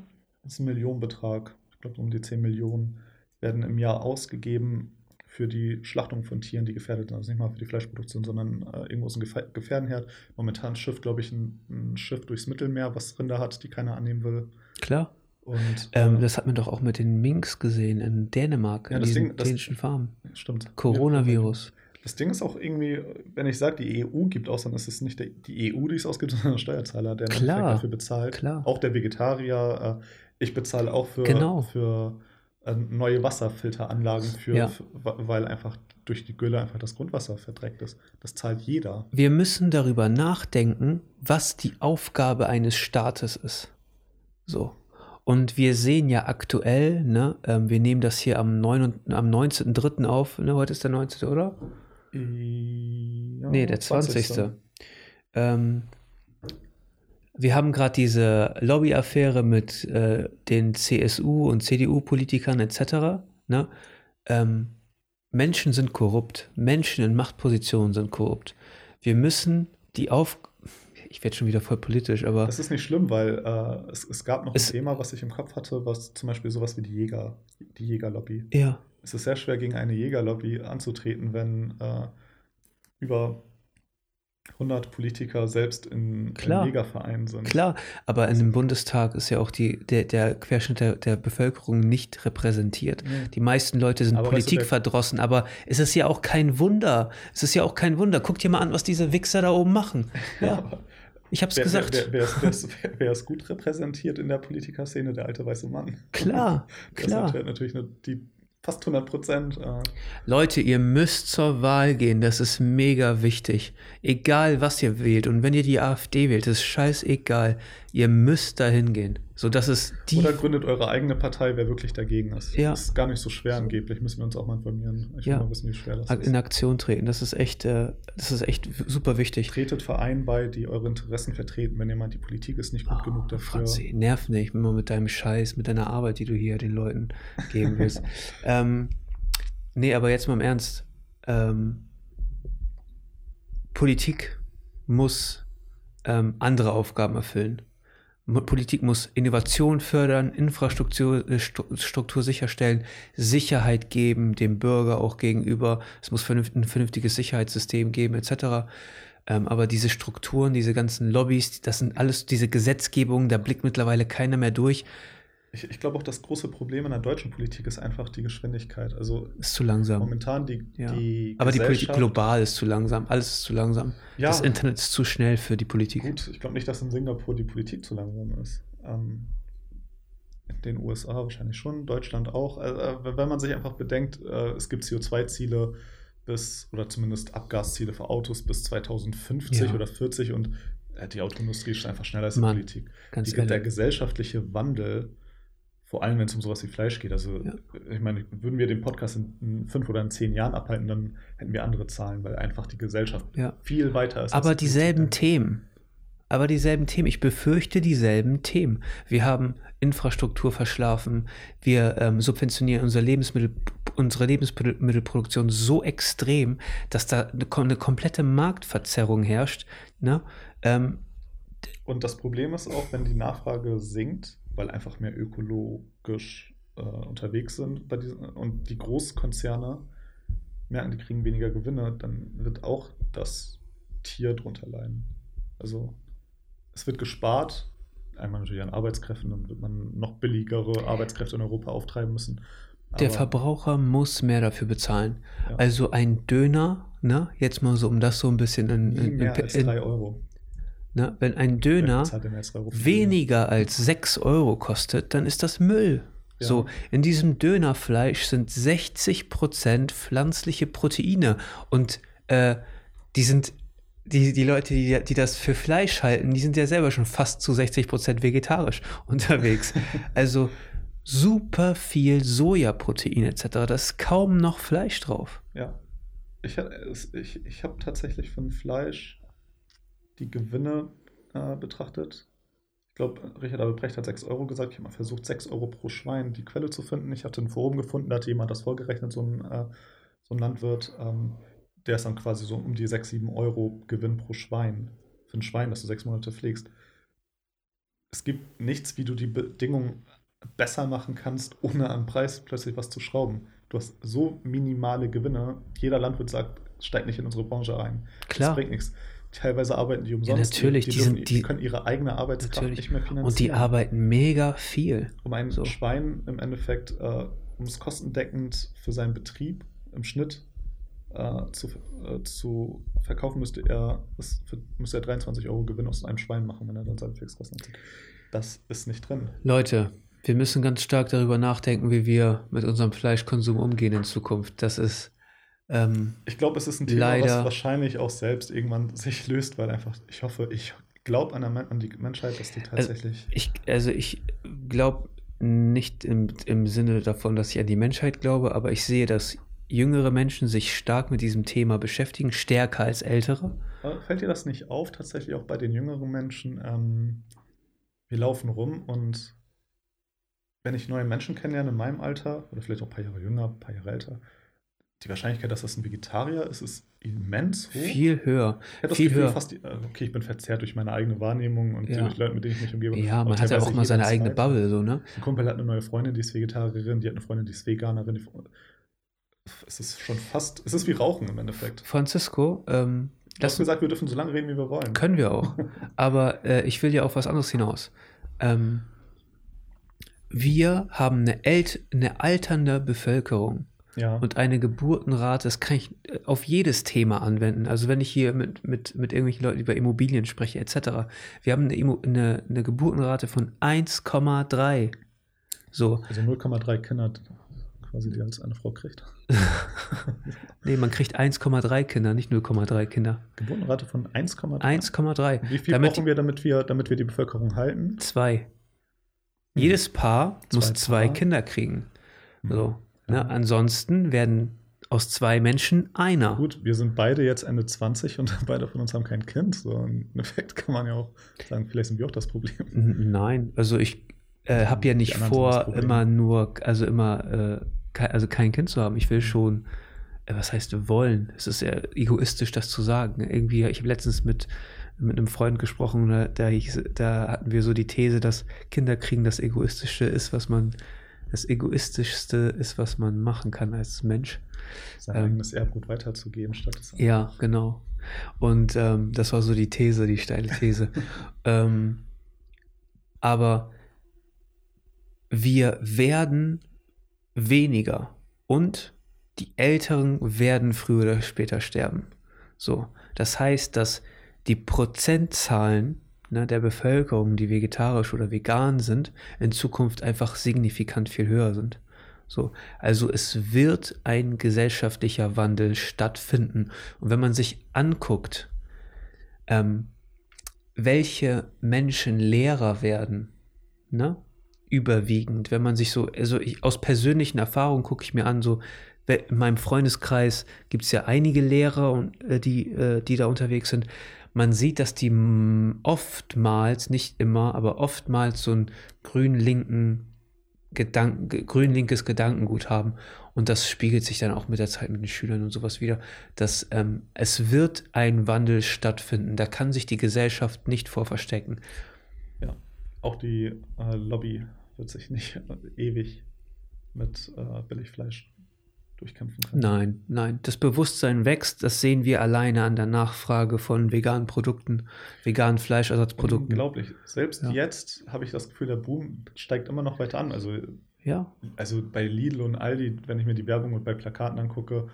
das ist ein Millionenbetrag, ich glaube um die 10 Millionen, werden im Jahr ausgegeben für die Schlachtung von Tieren, die gefährdet sind. Also nicht mal für die Fleischproduktion, sondern äh, irgendwo ist ein Gefe- Gefährdenherd. Momentan schifft, glaube ich, ein, ein Schiff durchs Mittelmeer, was Rinder hat, die keiner annehmen will. Klar. Und Ähm, äh, das hat man doch auch mit den Minks gesehen in Dänemark, Ja, in das diesen Ding- das- dänischen Farmen. stimmt. Coronavirus. Das Ding ist auch irgendwie, wenn ich sage, die EU gibt aus, dann ist es nicht der, die EU, die es ausgibt, sondern der Steuerzahler, der Klar, dafür bezahlt. klar. Auch der Vegetarier. Äh, ich bezahle auch für, Genau. für neue Wasserfilteranlagen, für, Ja. weil einfach durch die Gülle einfach das Grundwasser verdreckt ist. Das zahlt jeder. Wir müssen darüber nachdenken, was die Aufgabe eines Staates ist. So. Und wir sehen ja aktuell, ne, ähm, wir nehmen das hier am, 9 und, am 19.03. auf, ne, heute ist der 19., oder? Ja, nee, der 20. Ähm, wir haben gerade diese Lobbyaffäre mit äh, den CSU und CDU-Politikern etc. Ne? Ähm, Menschen sind korrupt. Menschen in Machtpositionen sind korrupt. Wir müssen die auf. Ich werde schon wieder voll politisch, aber Das ist nicht schlimm, weil äh, es, es gab noch ein Thema, was ich im Kopf hatte, was zum Beispiel sowas wie die Jäger, die Jägerlobby. ja, Es ist sehr schwer, gegen eine Jägerlobby anzutreten, wenn äh, über 100 Politiker selbst in, Klar. in Jägervereinen sind. klar. Aber in dem Bundestag ist ja auch die, der, der Querschnitt der, der Bevölkerung nicht repräsentiert. Nee. Die meisten Leute sind Aber weißt du, Politik der- verdrossen, aber es ist ja auch kein Wunder. Es ist ja auch kein Wunder. Guck dir mal an, was diese Wichser da oben machen. Ja, ich hab's wer, gesagt. Wer, wer, wer, ist, wer, ist, gut repräsentiert in der Politikerszene? Der alte weiße Mann. Klar, Der klar. ist natürlich eine, die fast 100 Prozent. Äh, Leute, ihr müsst zur Wahl gehen. Das ist mega wichtig. Egal, was ihr wählt. Und wenn ihr die AfD wählt, ist scheißegal. Ihr müsst dahin gehen. So, das ist die. Oder gründet eure eigene Partei, wer wirklich dagegen ist. Ja. Das ist gar nicht so schwer angeblich. Müssen wir uns auch mal informieren. Ich will Ja. mal wissen, wie schwer das in ist. Aktion treten. Das ist echt, äh, das ist echt super wichtig. Tretet Vereinen bei, die eure Interessen vertreten, wenn ihr meint, die Politik ist nicht gut genug Oh, dafür. Franzi, nerv nicht immer mit deinem Scheiß, mit deiner Arbeit, die du hier den Leuten geben willst. ähm, nee, aber jetzt mal im Ernst. Ähm, Politik muss ähm, andere Aufgaben erfüllen. Politik muss Innovation fördern, Infrastruktur äh, Stru- Struktur sicherstellen, Sicherheit geben, dem Bürger auch gegenüber. Es muss ein vernünftiges Sicherheitssystem geben, etc. Ähm, aber diese Strukturen, diese ganzen Lobbys, das sind alles diese Gesetzgebungen, da blickt mittlerweile keiner mehr durch. Ich, ich glaube auch, das große Problem in der deutschen Politik ist einfach die Geschwindigkeit. Also Ist zu langsam. momentan die, Ja. die Aber die Politik global ist zu langsam. Alles ist zu langsam. Ja. Das Internet ist zu schnell für die Politik. Gut, ich glaube nicht, dass in Singapur die Politik zu langsam ist. Ähm, in den USA wahrscheinlich schon, Deutschland auch. Also, wenn man sich einfach bedenkt, äh, es gibt CO2-Ziele bis, oder zumindest Abgasziele für Autos bis 2050 Ja. oder 40 und äh, die Autoindustrie ist einfach schneller als die Mann, Politik. Ganz Die, der gesellschaftliche Wandel, vor allem wenn es um sowas wie Fleisch geht, also Ja. ich meine, würden wir den Podcast in, fünf oder in zehn Jahren abhalten, dann hätten wir andere Zahlen, weil einfach die Gesellschaft Ja. viel weiter ist. Aber die dieselben. Themen. Aber dieselben Themen. Ich befürchte dieselben Themen. Wir haben Infrastruktur verschlafen. Wir ähm, subventionieren unsere, Lebensmittel, unsere Lebensmittelproduktion so extrem, dass da eine, eine komplette Marktverzerrung herrscht. Ne? Ähm, Und das Problem ist auch, wenn die Nachfrage sinkt, weil einfach mehr ökologisch äh, unterwegs sind diesen, und die Großkonzerne merken, die kriegen weniger Gewinne, dann wird auch das Tier drunter leiden. Also es wird gespart, einmal natürlich an Arbeitskräften, dann wird man noch billigere Arbeitskräfte in Europa auftreiben müssen. der Aber- Verbraucher muss mehr dafür bezahlen. Ja. Also ein Döner, ne? jetzt mal so, um das so ein bisschen in, Nie in, mehr in, als in, 3 Euro. Ne? wenn ein Döner bezahlt denn jetzt 3 Euro für weniger als 6 Euro kostet, dann ist das Müll. Ja. So, in diesem Dönerfleisch sind 60% pflanzliche Proteine und äh, die sind, die, die Leute, die, die das für Fleisch halten, die sind ja selber schon fast zu 60% vegetarisch unterwegs. also super viel Sojaprotein etc. Da ist kaum noch Fleisch drauf. Ja. Ich, ich, ich habe tatsächlich von Fleisch die Gewinne äh, betrachtet. Ich glaube, Richard Albrecht hat 6 Euro gesagt. Ich habe mal versucht, 6 Euro pro Schwein die Quelle zu finden. Ich hatte ein Forum gefunden, da hat jemand das vorgerechnet, so ein, äh, so ein Landwirt. Ähm, der ist dann quasi so um die 6, 7 Euro Gewinn pro Schwein. Für ein Schwein, das du sechs Monate pflegst. Es gibt nichts, wie du die Bedingungen besser machen kannst, ohne am Preis plötzlich was zu schrauben. Du hast so minimale Gewinne. Jeder Landwirt sagt, steigt nicht in unsere Branche rein. Klar. Das bringt nichts. Teilweise arbeiten die umsonst. natürlich, die, die dürfen, sind- die die- können ihre eigene Arbeitskraft Natürlich. nicht mehr finanzieren. Und die arbeiten mega viel. Um ein So. Schwein im Endeffekt, äh, um es kostendeckend für seinen Betrieb im Schnitt äh, zu, äh, zu verkaufen, müsste er, für, müsste er 23 Euro Gewinn aus einem Schwein machen, wenn er dann seine Fixkosten hat. Das ist nicht drin. Leute, wir müssen ganz stark darüber nachdenken, wie wir mit unserem Fleischkonsum umgehen in Zukunft. Das ist ähm, Ich glaube, es ist ein Thema, was wahrscheinlich auch selbst irgendwann sich löst, weil einfach, ich hoffe, ich glaube an, an die Menschheit, dass die tatsächlich. ich, also ich glaube nicht im, im Sinne davon, dass ich an die Menschheit glaube, aber ich sehe, dass jüngere Menschen sich stark mit diesem Thema beschäftigen, stärker als ältere. Fällt dir das nicht auf, tatsächlich auch bei den jüngeren Menschen? Ähm, wir laufen rum und wenn ich neue Menschen kennenlerne in meinem Alter, oder vielleicht auch ein paar Jahre jünger, ein paar Jahre älter, die Wahrscheinlichkeit, dass das ein Vegetarier ist, ist immens hoch. Viel höher. ich habe das viel Gefühl, höher. fast, äh, okay, ich bin verzerrt durch meine eigene Wahrnehmung und Ja. durch Leute, mit denen ich mich umgebe. Ja, man hat ja auch mal seine jeder eigene. Bubble, so, ne? Ein Kumpel hat eine neue Freundin, die ist Vegetarierin, die hat eine Freundin, die ist Veganerin. Die, es ist schon fast, es ist wie Rauchen im Endeffekt. Francisco, ähm, Du hast gesagt, wir dürfen so lange reden, wie wir wollen. Können wir auch. Aber äh, ich will ja auf was anderes hinaus. Ähm, wir haben eine, eine alternde Bevölkerung Ja. und eine Geburtenrate, das kann ich äh, auf jedes Thema anwenden. Also wenn ich hier mit, mit, mit irgendwelchen Leuten über Immobilien spreche, etc. Wir haben eine, eine, eine Geburtenrate von 1,3. So, also 0,3 Kinder quasi, die als eine Frau kriegt. nee, man kriegt 1,3 Kinder, nicht 0,3 Kinder. Geburtenrate von 1,3. 1,3. Wie viel Damit- brauchen wir damit, wir, damit wir die Bevölkerung halten? Zwei. Hm. Jedes Paar Zwei muss zwei Paar. Kinder kriegen. So. Ne? Ansonsten werden aus zwei Menschen einer. Gut, wir sind beide jetzt Ende 20 und beide von uns haben kein Kind. So im Effekt kann man ja auch sagen, vielleicht sind wir auch das Problem. Nein, also ich äh, habe ja nicht vor, immer nur, also immer, äh, kei- also kein Kind zu haben. Ich will schon, äh, was heißt wollen? Es ist ja egoistisch, das zu sagen. Irgendwie, ich habe letztens mit, mit einem Freund gesprochen, da, da, hieß, da hatten wir so die These, dass Kinder kriegen das Egoistischste ist, was man, das Egoistischste ist, was man machen kann als Mensch. Sein Ähm, eigenes Erbgut weiterzugeben, statt es Ja, genau. Und ähm, das war so die These, die steile These. ähm, aber wir werden weniger und die Älteren werden früher oder später sterben. So, das heißt, dass die Prozentzahlen ne, der Bevölkerung, die vegetarisch oder vegan sind, in Zukunft einfach signifikant viel höher sind. So, also es wird ein gesellschaftlicher Wandel stattfinden. Und wenn man sich anguckt, ähm, welche Menschen Lehrer werden, ne? Überwiegend, wenn man sich so, also ich, aus persönlichen Erfahrungen gucke ich mir an, so in meinem Freundeskreis gibt es ja einige Lehrer, und, äh, die, äh, die da unterwegs sind. Man sieht, dass die oftmals, nicht immer, aber oftmals so einen grün-linken Gedanken, ge- grün-linkes Gedankengut haben. Und das spiegelt sich dann auch mit der Zeit mit den Schülern und sowas wieder, dass ähm, es wird ein Wandel stattfinden. Da kann sich die Gesellschaft nicht vor verstecken. Ja. Auch die äh, Lobby wird sich nicht ewig mit äh, Billigfleisch durchkämpfen können. Nein, nein. Das Bewusstsein wächst. Das sehen wir alleine an der Nachfrage von veganen Produkten, veganen Fleischersatzprodukten. Unglaublich. Selbst Ja. jetzt habe ich das Gefühl, der Boom steigt immer noch weiter an. Also, Ja, also bei Lidl und Aldi, wenn ich mir die Werbung und bei Plakaten angucke,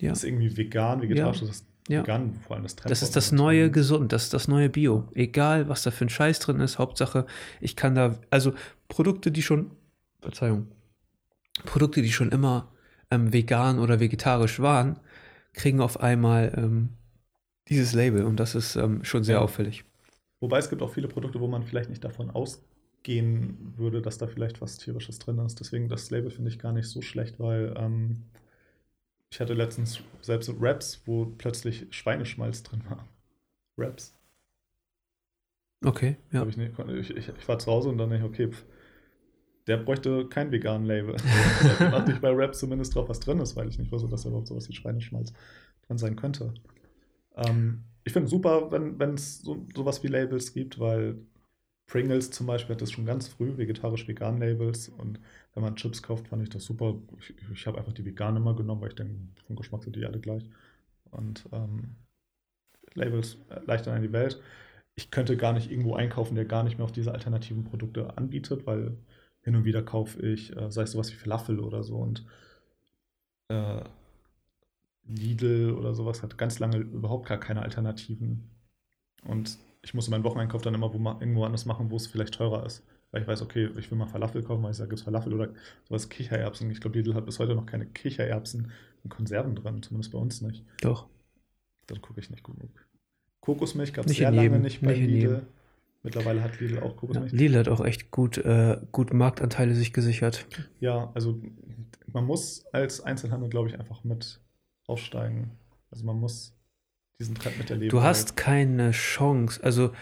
ja. ist irgendwie vegan, vegetarisch, das ist Ja. vegan vor allem das Trend. Das ist das neue Gesund, das ist das neue Bio. Egal, was da für ein Scheiß drin ist, Hauptsache, ich kann da, also Produkte, die schon, Verzeihung, Produkte, die schon immer ähm, vegan oder vegetarisch waren, kriegen auf einmal ähm, dieses Label und das ist ähm, schon sehr Ja. auffällig. Wobei es gibt auch viele Produkte, wo man vielleicht nicht davon ausgehen würde, dass da vielleicht was Tierisches drin ist. Deswegen das Label finde ich gar nicht so schlecht, weil ähm, ich hatte letztens selbst Wraps, wo plötzlich Schweineschmalz drin war. Wraps. Okay, ja. Ich, nicht, ich, ich, ich war zu Hause und dann dachte ich, okay, pf, der bräuchte kein veganen Label. Dann achte ich bei Wraps zumindest drauf, was drin ist, weil ich nicht wusste, dass da überhaupt sowas wie Schweineschmalz drin sein könnte. Ähm, ich finde es super, wenn es so, sowas wie Labels gibt, weil Pringles zum Beispiel hat das schon ganz früh, vegetarisch-vegan Labels. Und wenn man Chips kauft, fand ich das super. Ich, ich habe einfach die veganen immer genommen, weil ich denke, vom Geschmack sind die alle gleich. Und ähm, Labels erleichtern die Welt. Ich könnte gar nicht irgendwo einkaufen, der gar nicht mehr auf diese alternativen Produkte anbietet, weil hin und wieder kaufe ich, äh, sei es sowas wie Falafel oder so. Und äh, Lidl oder sowas hat ganz lange überhaupt gar keine Alternativen. Und ich musste meinen Wocheneinkauf dann immer wo irgendwo anders machen, wo es vielleicht teurer ist. Weil ich weiß, okay, ich will mal Falafel kaufen, weil ich sage, es Falafel oder sowas Kichererbsen. Ich glaube, Lidl hat bis heute noch keine Kichererbsen in Konserven drin, zumindest bei uns nicht. Doch. Dann gucke ich nicht genug. Kokosmilch gab es sehr lange jedem, nicht bei nicht Lidl. Mittlerweile hat Lidl auch Ja, Kokosmilch. Lidl hat auch echt gut, äh, gut Marktanteile sich gesichert. Ja, also man muss als Einzelhandel, glaube ich, einfach mit aufsteigen. Also man muss diesen Trend miterleben. Du hast keine Chance. Also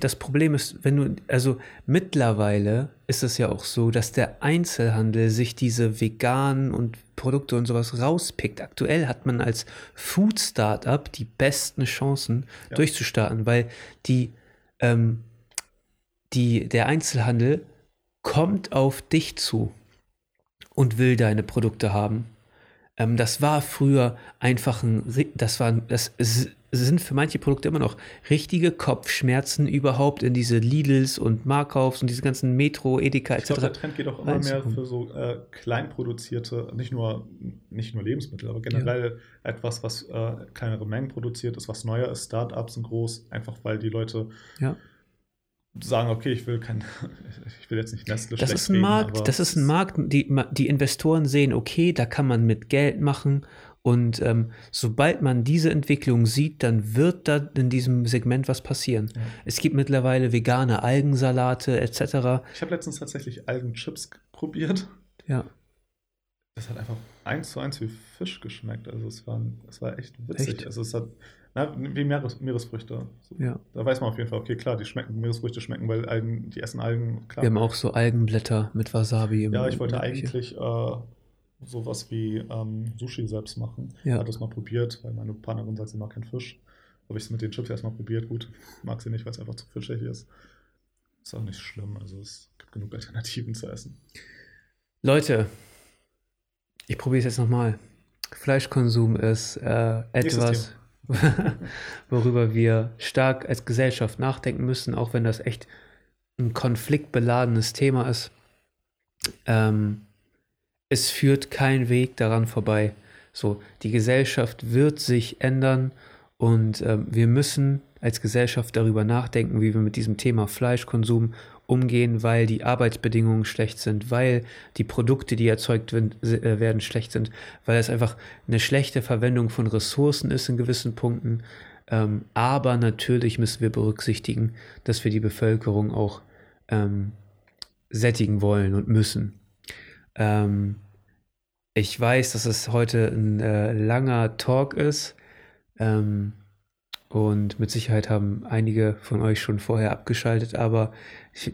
das Problem ist, wenn du, also mittlerweile ist es ja auch so, dass der Einzelhandel sich diese veganen und Produkte und sowas rauspickt. Aktuell hat man als Food Startup die besten Chancen Ja. durchzustarten, weil die, ähm, die, der Einzelhandel kommt auf dich zu und will deine Produkte haben. Ähm, das war früher einfach ein, das war, das sind für manche Produkte immer noch richtige Kopfschmerzen überhaupt in diese Lidls und Markaufs und diese ganzen Metro, Edeka Ich glaube, der etc. Trend geht auch immer mehr für so äh, kleinproduzierte, nicht nur, nicht nur Lebensmittel, aber generell etwas, was äh, kleinere Mengen produziert ist, was neuer ist. Startups sind groß, einfach weil die Leute Ja. Sagen, okay, ich will kein, ich will jetzt nicht Nestle Das ist ein Markt, das ist ein Markt, die, die Investoren sehen, okay, da kann man mit Geld machen. Und ähm, sobald man diese Entwicklung sieht, dann wird da in diesem Segment was passieren. Ja. Es gibt mittlerweile vegane Algensalate etc. Ich habe letztens tatsächlich Algenchips probiert. Ja, Das hat einfach eins zu eins wie Fisch geschmeckt. Also es war, es war echt witzig. Echt? Also es hat, na, wie Meeres, Meeresfrüchte. So, ja. Da weiß man auf jeden Fall, okay, klar, die schmecken, Meeresfrüchte schmecken, weil Algen, die essen Algen, klar. Wir haben auch so Algenblätter mit Wasabi. Ja, ich wollte eigentlich äh, sowas wie ähm, Sushi selbst machen. Ja. Hat das mal probiert, weil meine Partnerin sagt, sie mag keinen Fisch. Habe ich es mit den Chips erstmal probiert. Gut, mag sie nicht, weil es einfach zu fischig ist. Ist auch nicht schlimm. Also es gibt genug Alternativen zu essen. Leute, ich probiere es jetzt nochmal. Fleischkonsum ist äh, etwas, worüber wir stark als Gesellschaft nachdenken müssen, auch wenn das echt ein konfliktbeladenes Thema ist. Ähm, es führt kein Weg daran vorbei. So, die Gesellschaft wird sich ändern und ähm, wir müssen als Gesellschaft darüber nachdenken, wie wir mit diesem Thema Fleischkonsum umgehen, weil die Arbeitsbedingungen schlecht sind, weil die Produkte, die erzeugt werden, äh, werden schlecht sind, weil es einfach eine schlechte Verwendung von Ressourcen ist in gewissen Punkten. Ähm, aber natürlich müssen wir berücksichtigen, dass wir die Bevölkerung auch ähm, sättigen wollen und müssen. Ähm, ich weiß, dass es heute ein äh, langer Talk ist. Ähm, und mit Sicherheit haben einige von euch schon vorher abgeschaltet, aber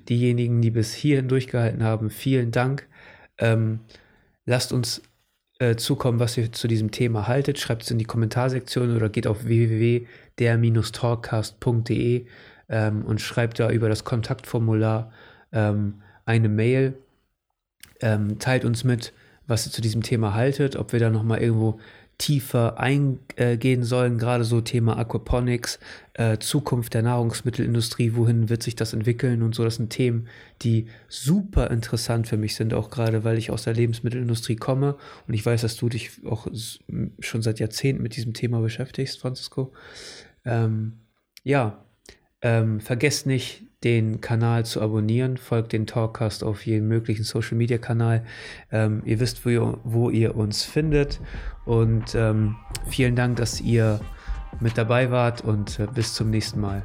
diejenigen, die bis hierhin durchgehalten haben, vielen Dank. Ähm, lasst uns äh, zukommen, was ihr zu diesem Thema haltet. Schreibt es in die Kommentarsektion oder geht auf www.der-talkcast.de ähm, und schreibt da über das Kontaktformular ähm, eine Mail. Ähm, teilt uns mit, was ihr zu diesem Thema haltet, ob wir da nochmal irgendwo tiefer eingehen sollen, gerade so Thema Aquaponics, äh, Zukunft der Nahrungsmittelindustrie, wohin wird sich das entwickeln und so. Das sind Themen, die super interessant für mich sind, auch gerade weil ich aus der Lebensmittelindustrie komme und ich weiß, dass du dich auch schon seit Jahrzehnten mit diesem Thema beschäftigst, Francisco. Ähm, ja, ähm, vergesst nicht, den Kanal zu abonnieren. Folgt den Talkcast auf jedem möglichen Social Media Kanal. Ähm, ihr wisst, wo ihr, wo ihr uns findet. Und ähm, vielen Dank, dass ihr mit dabei wart und äh, bis zum nächsten Mal.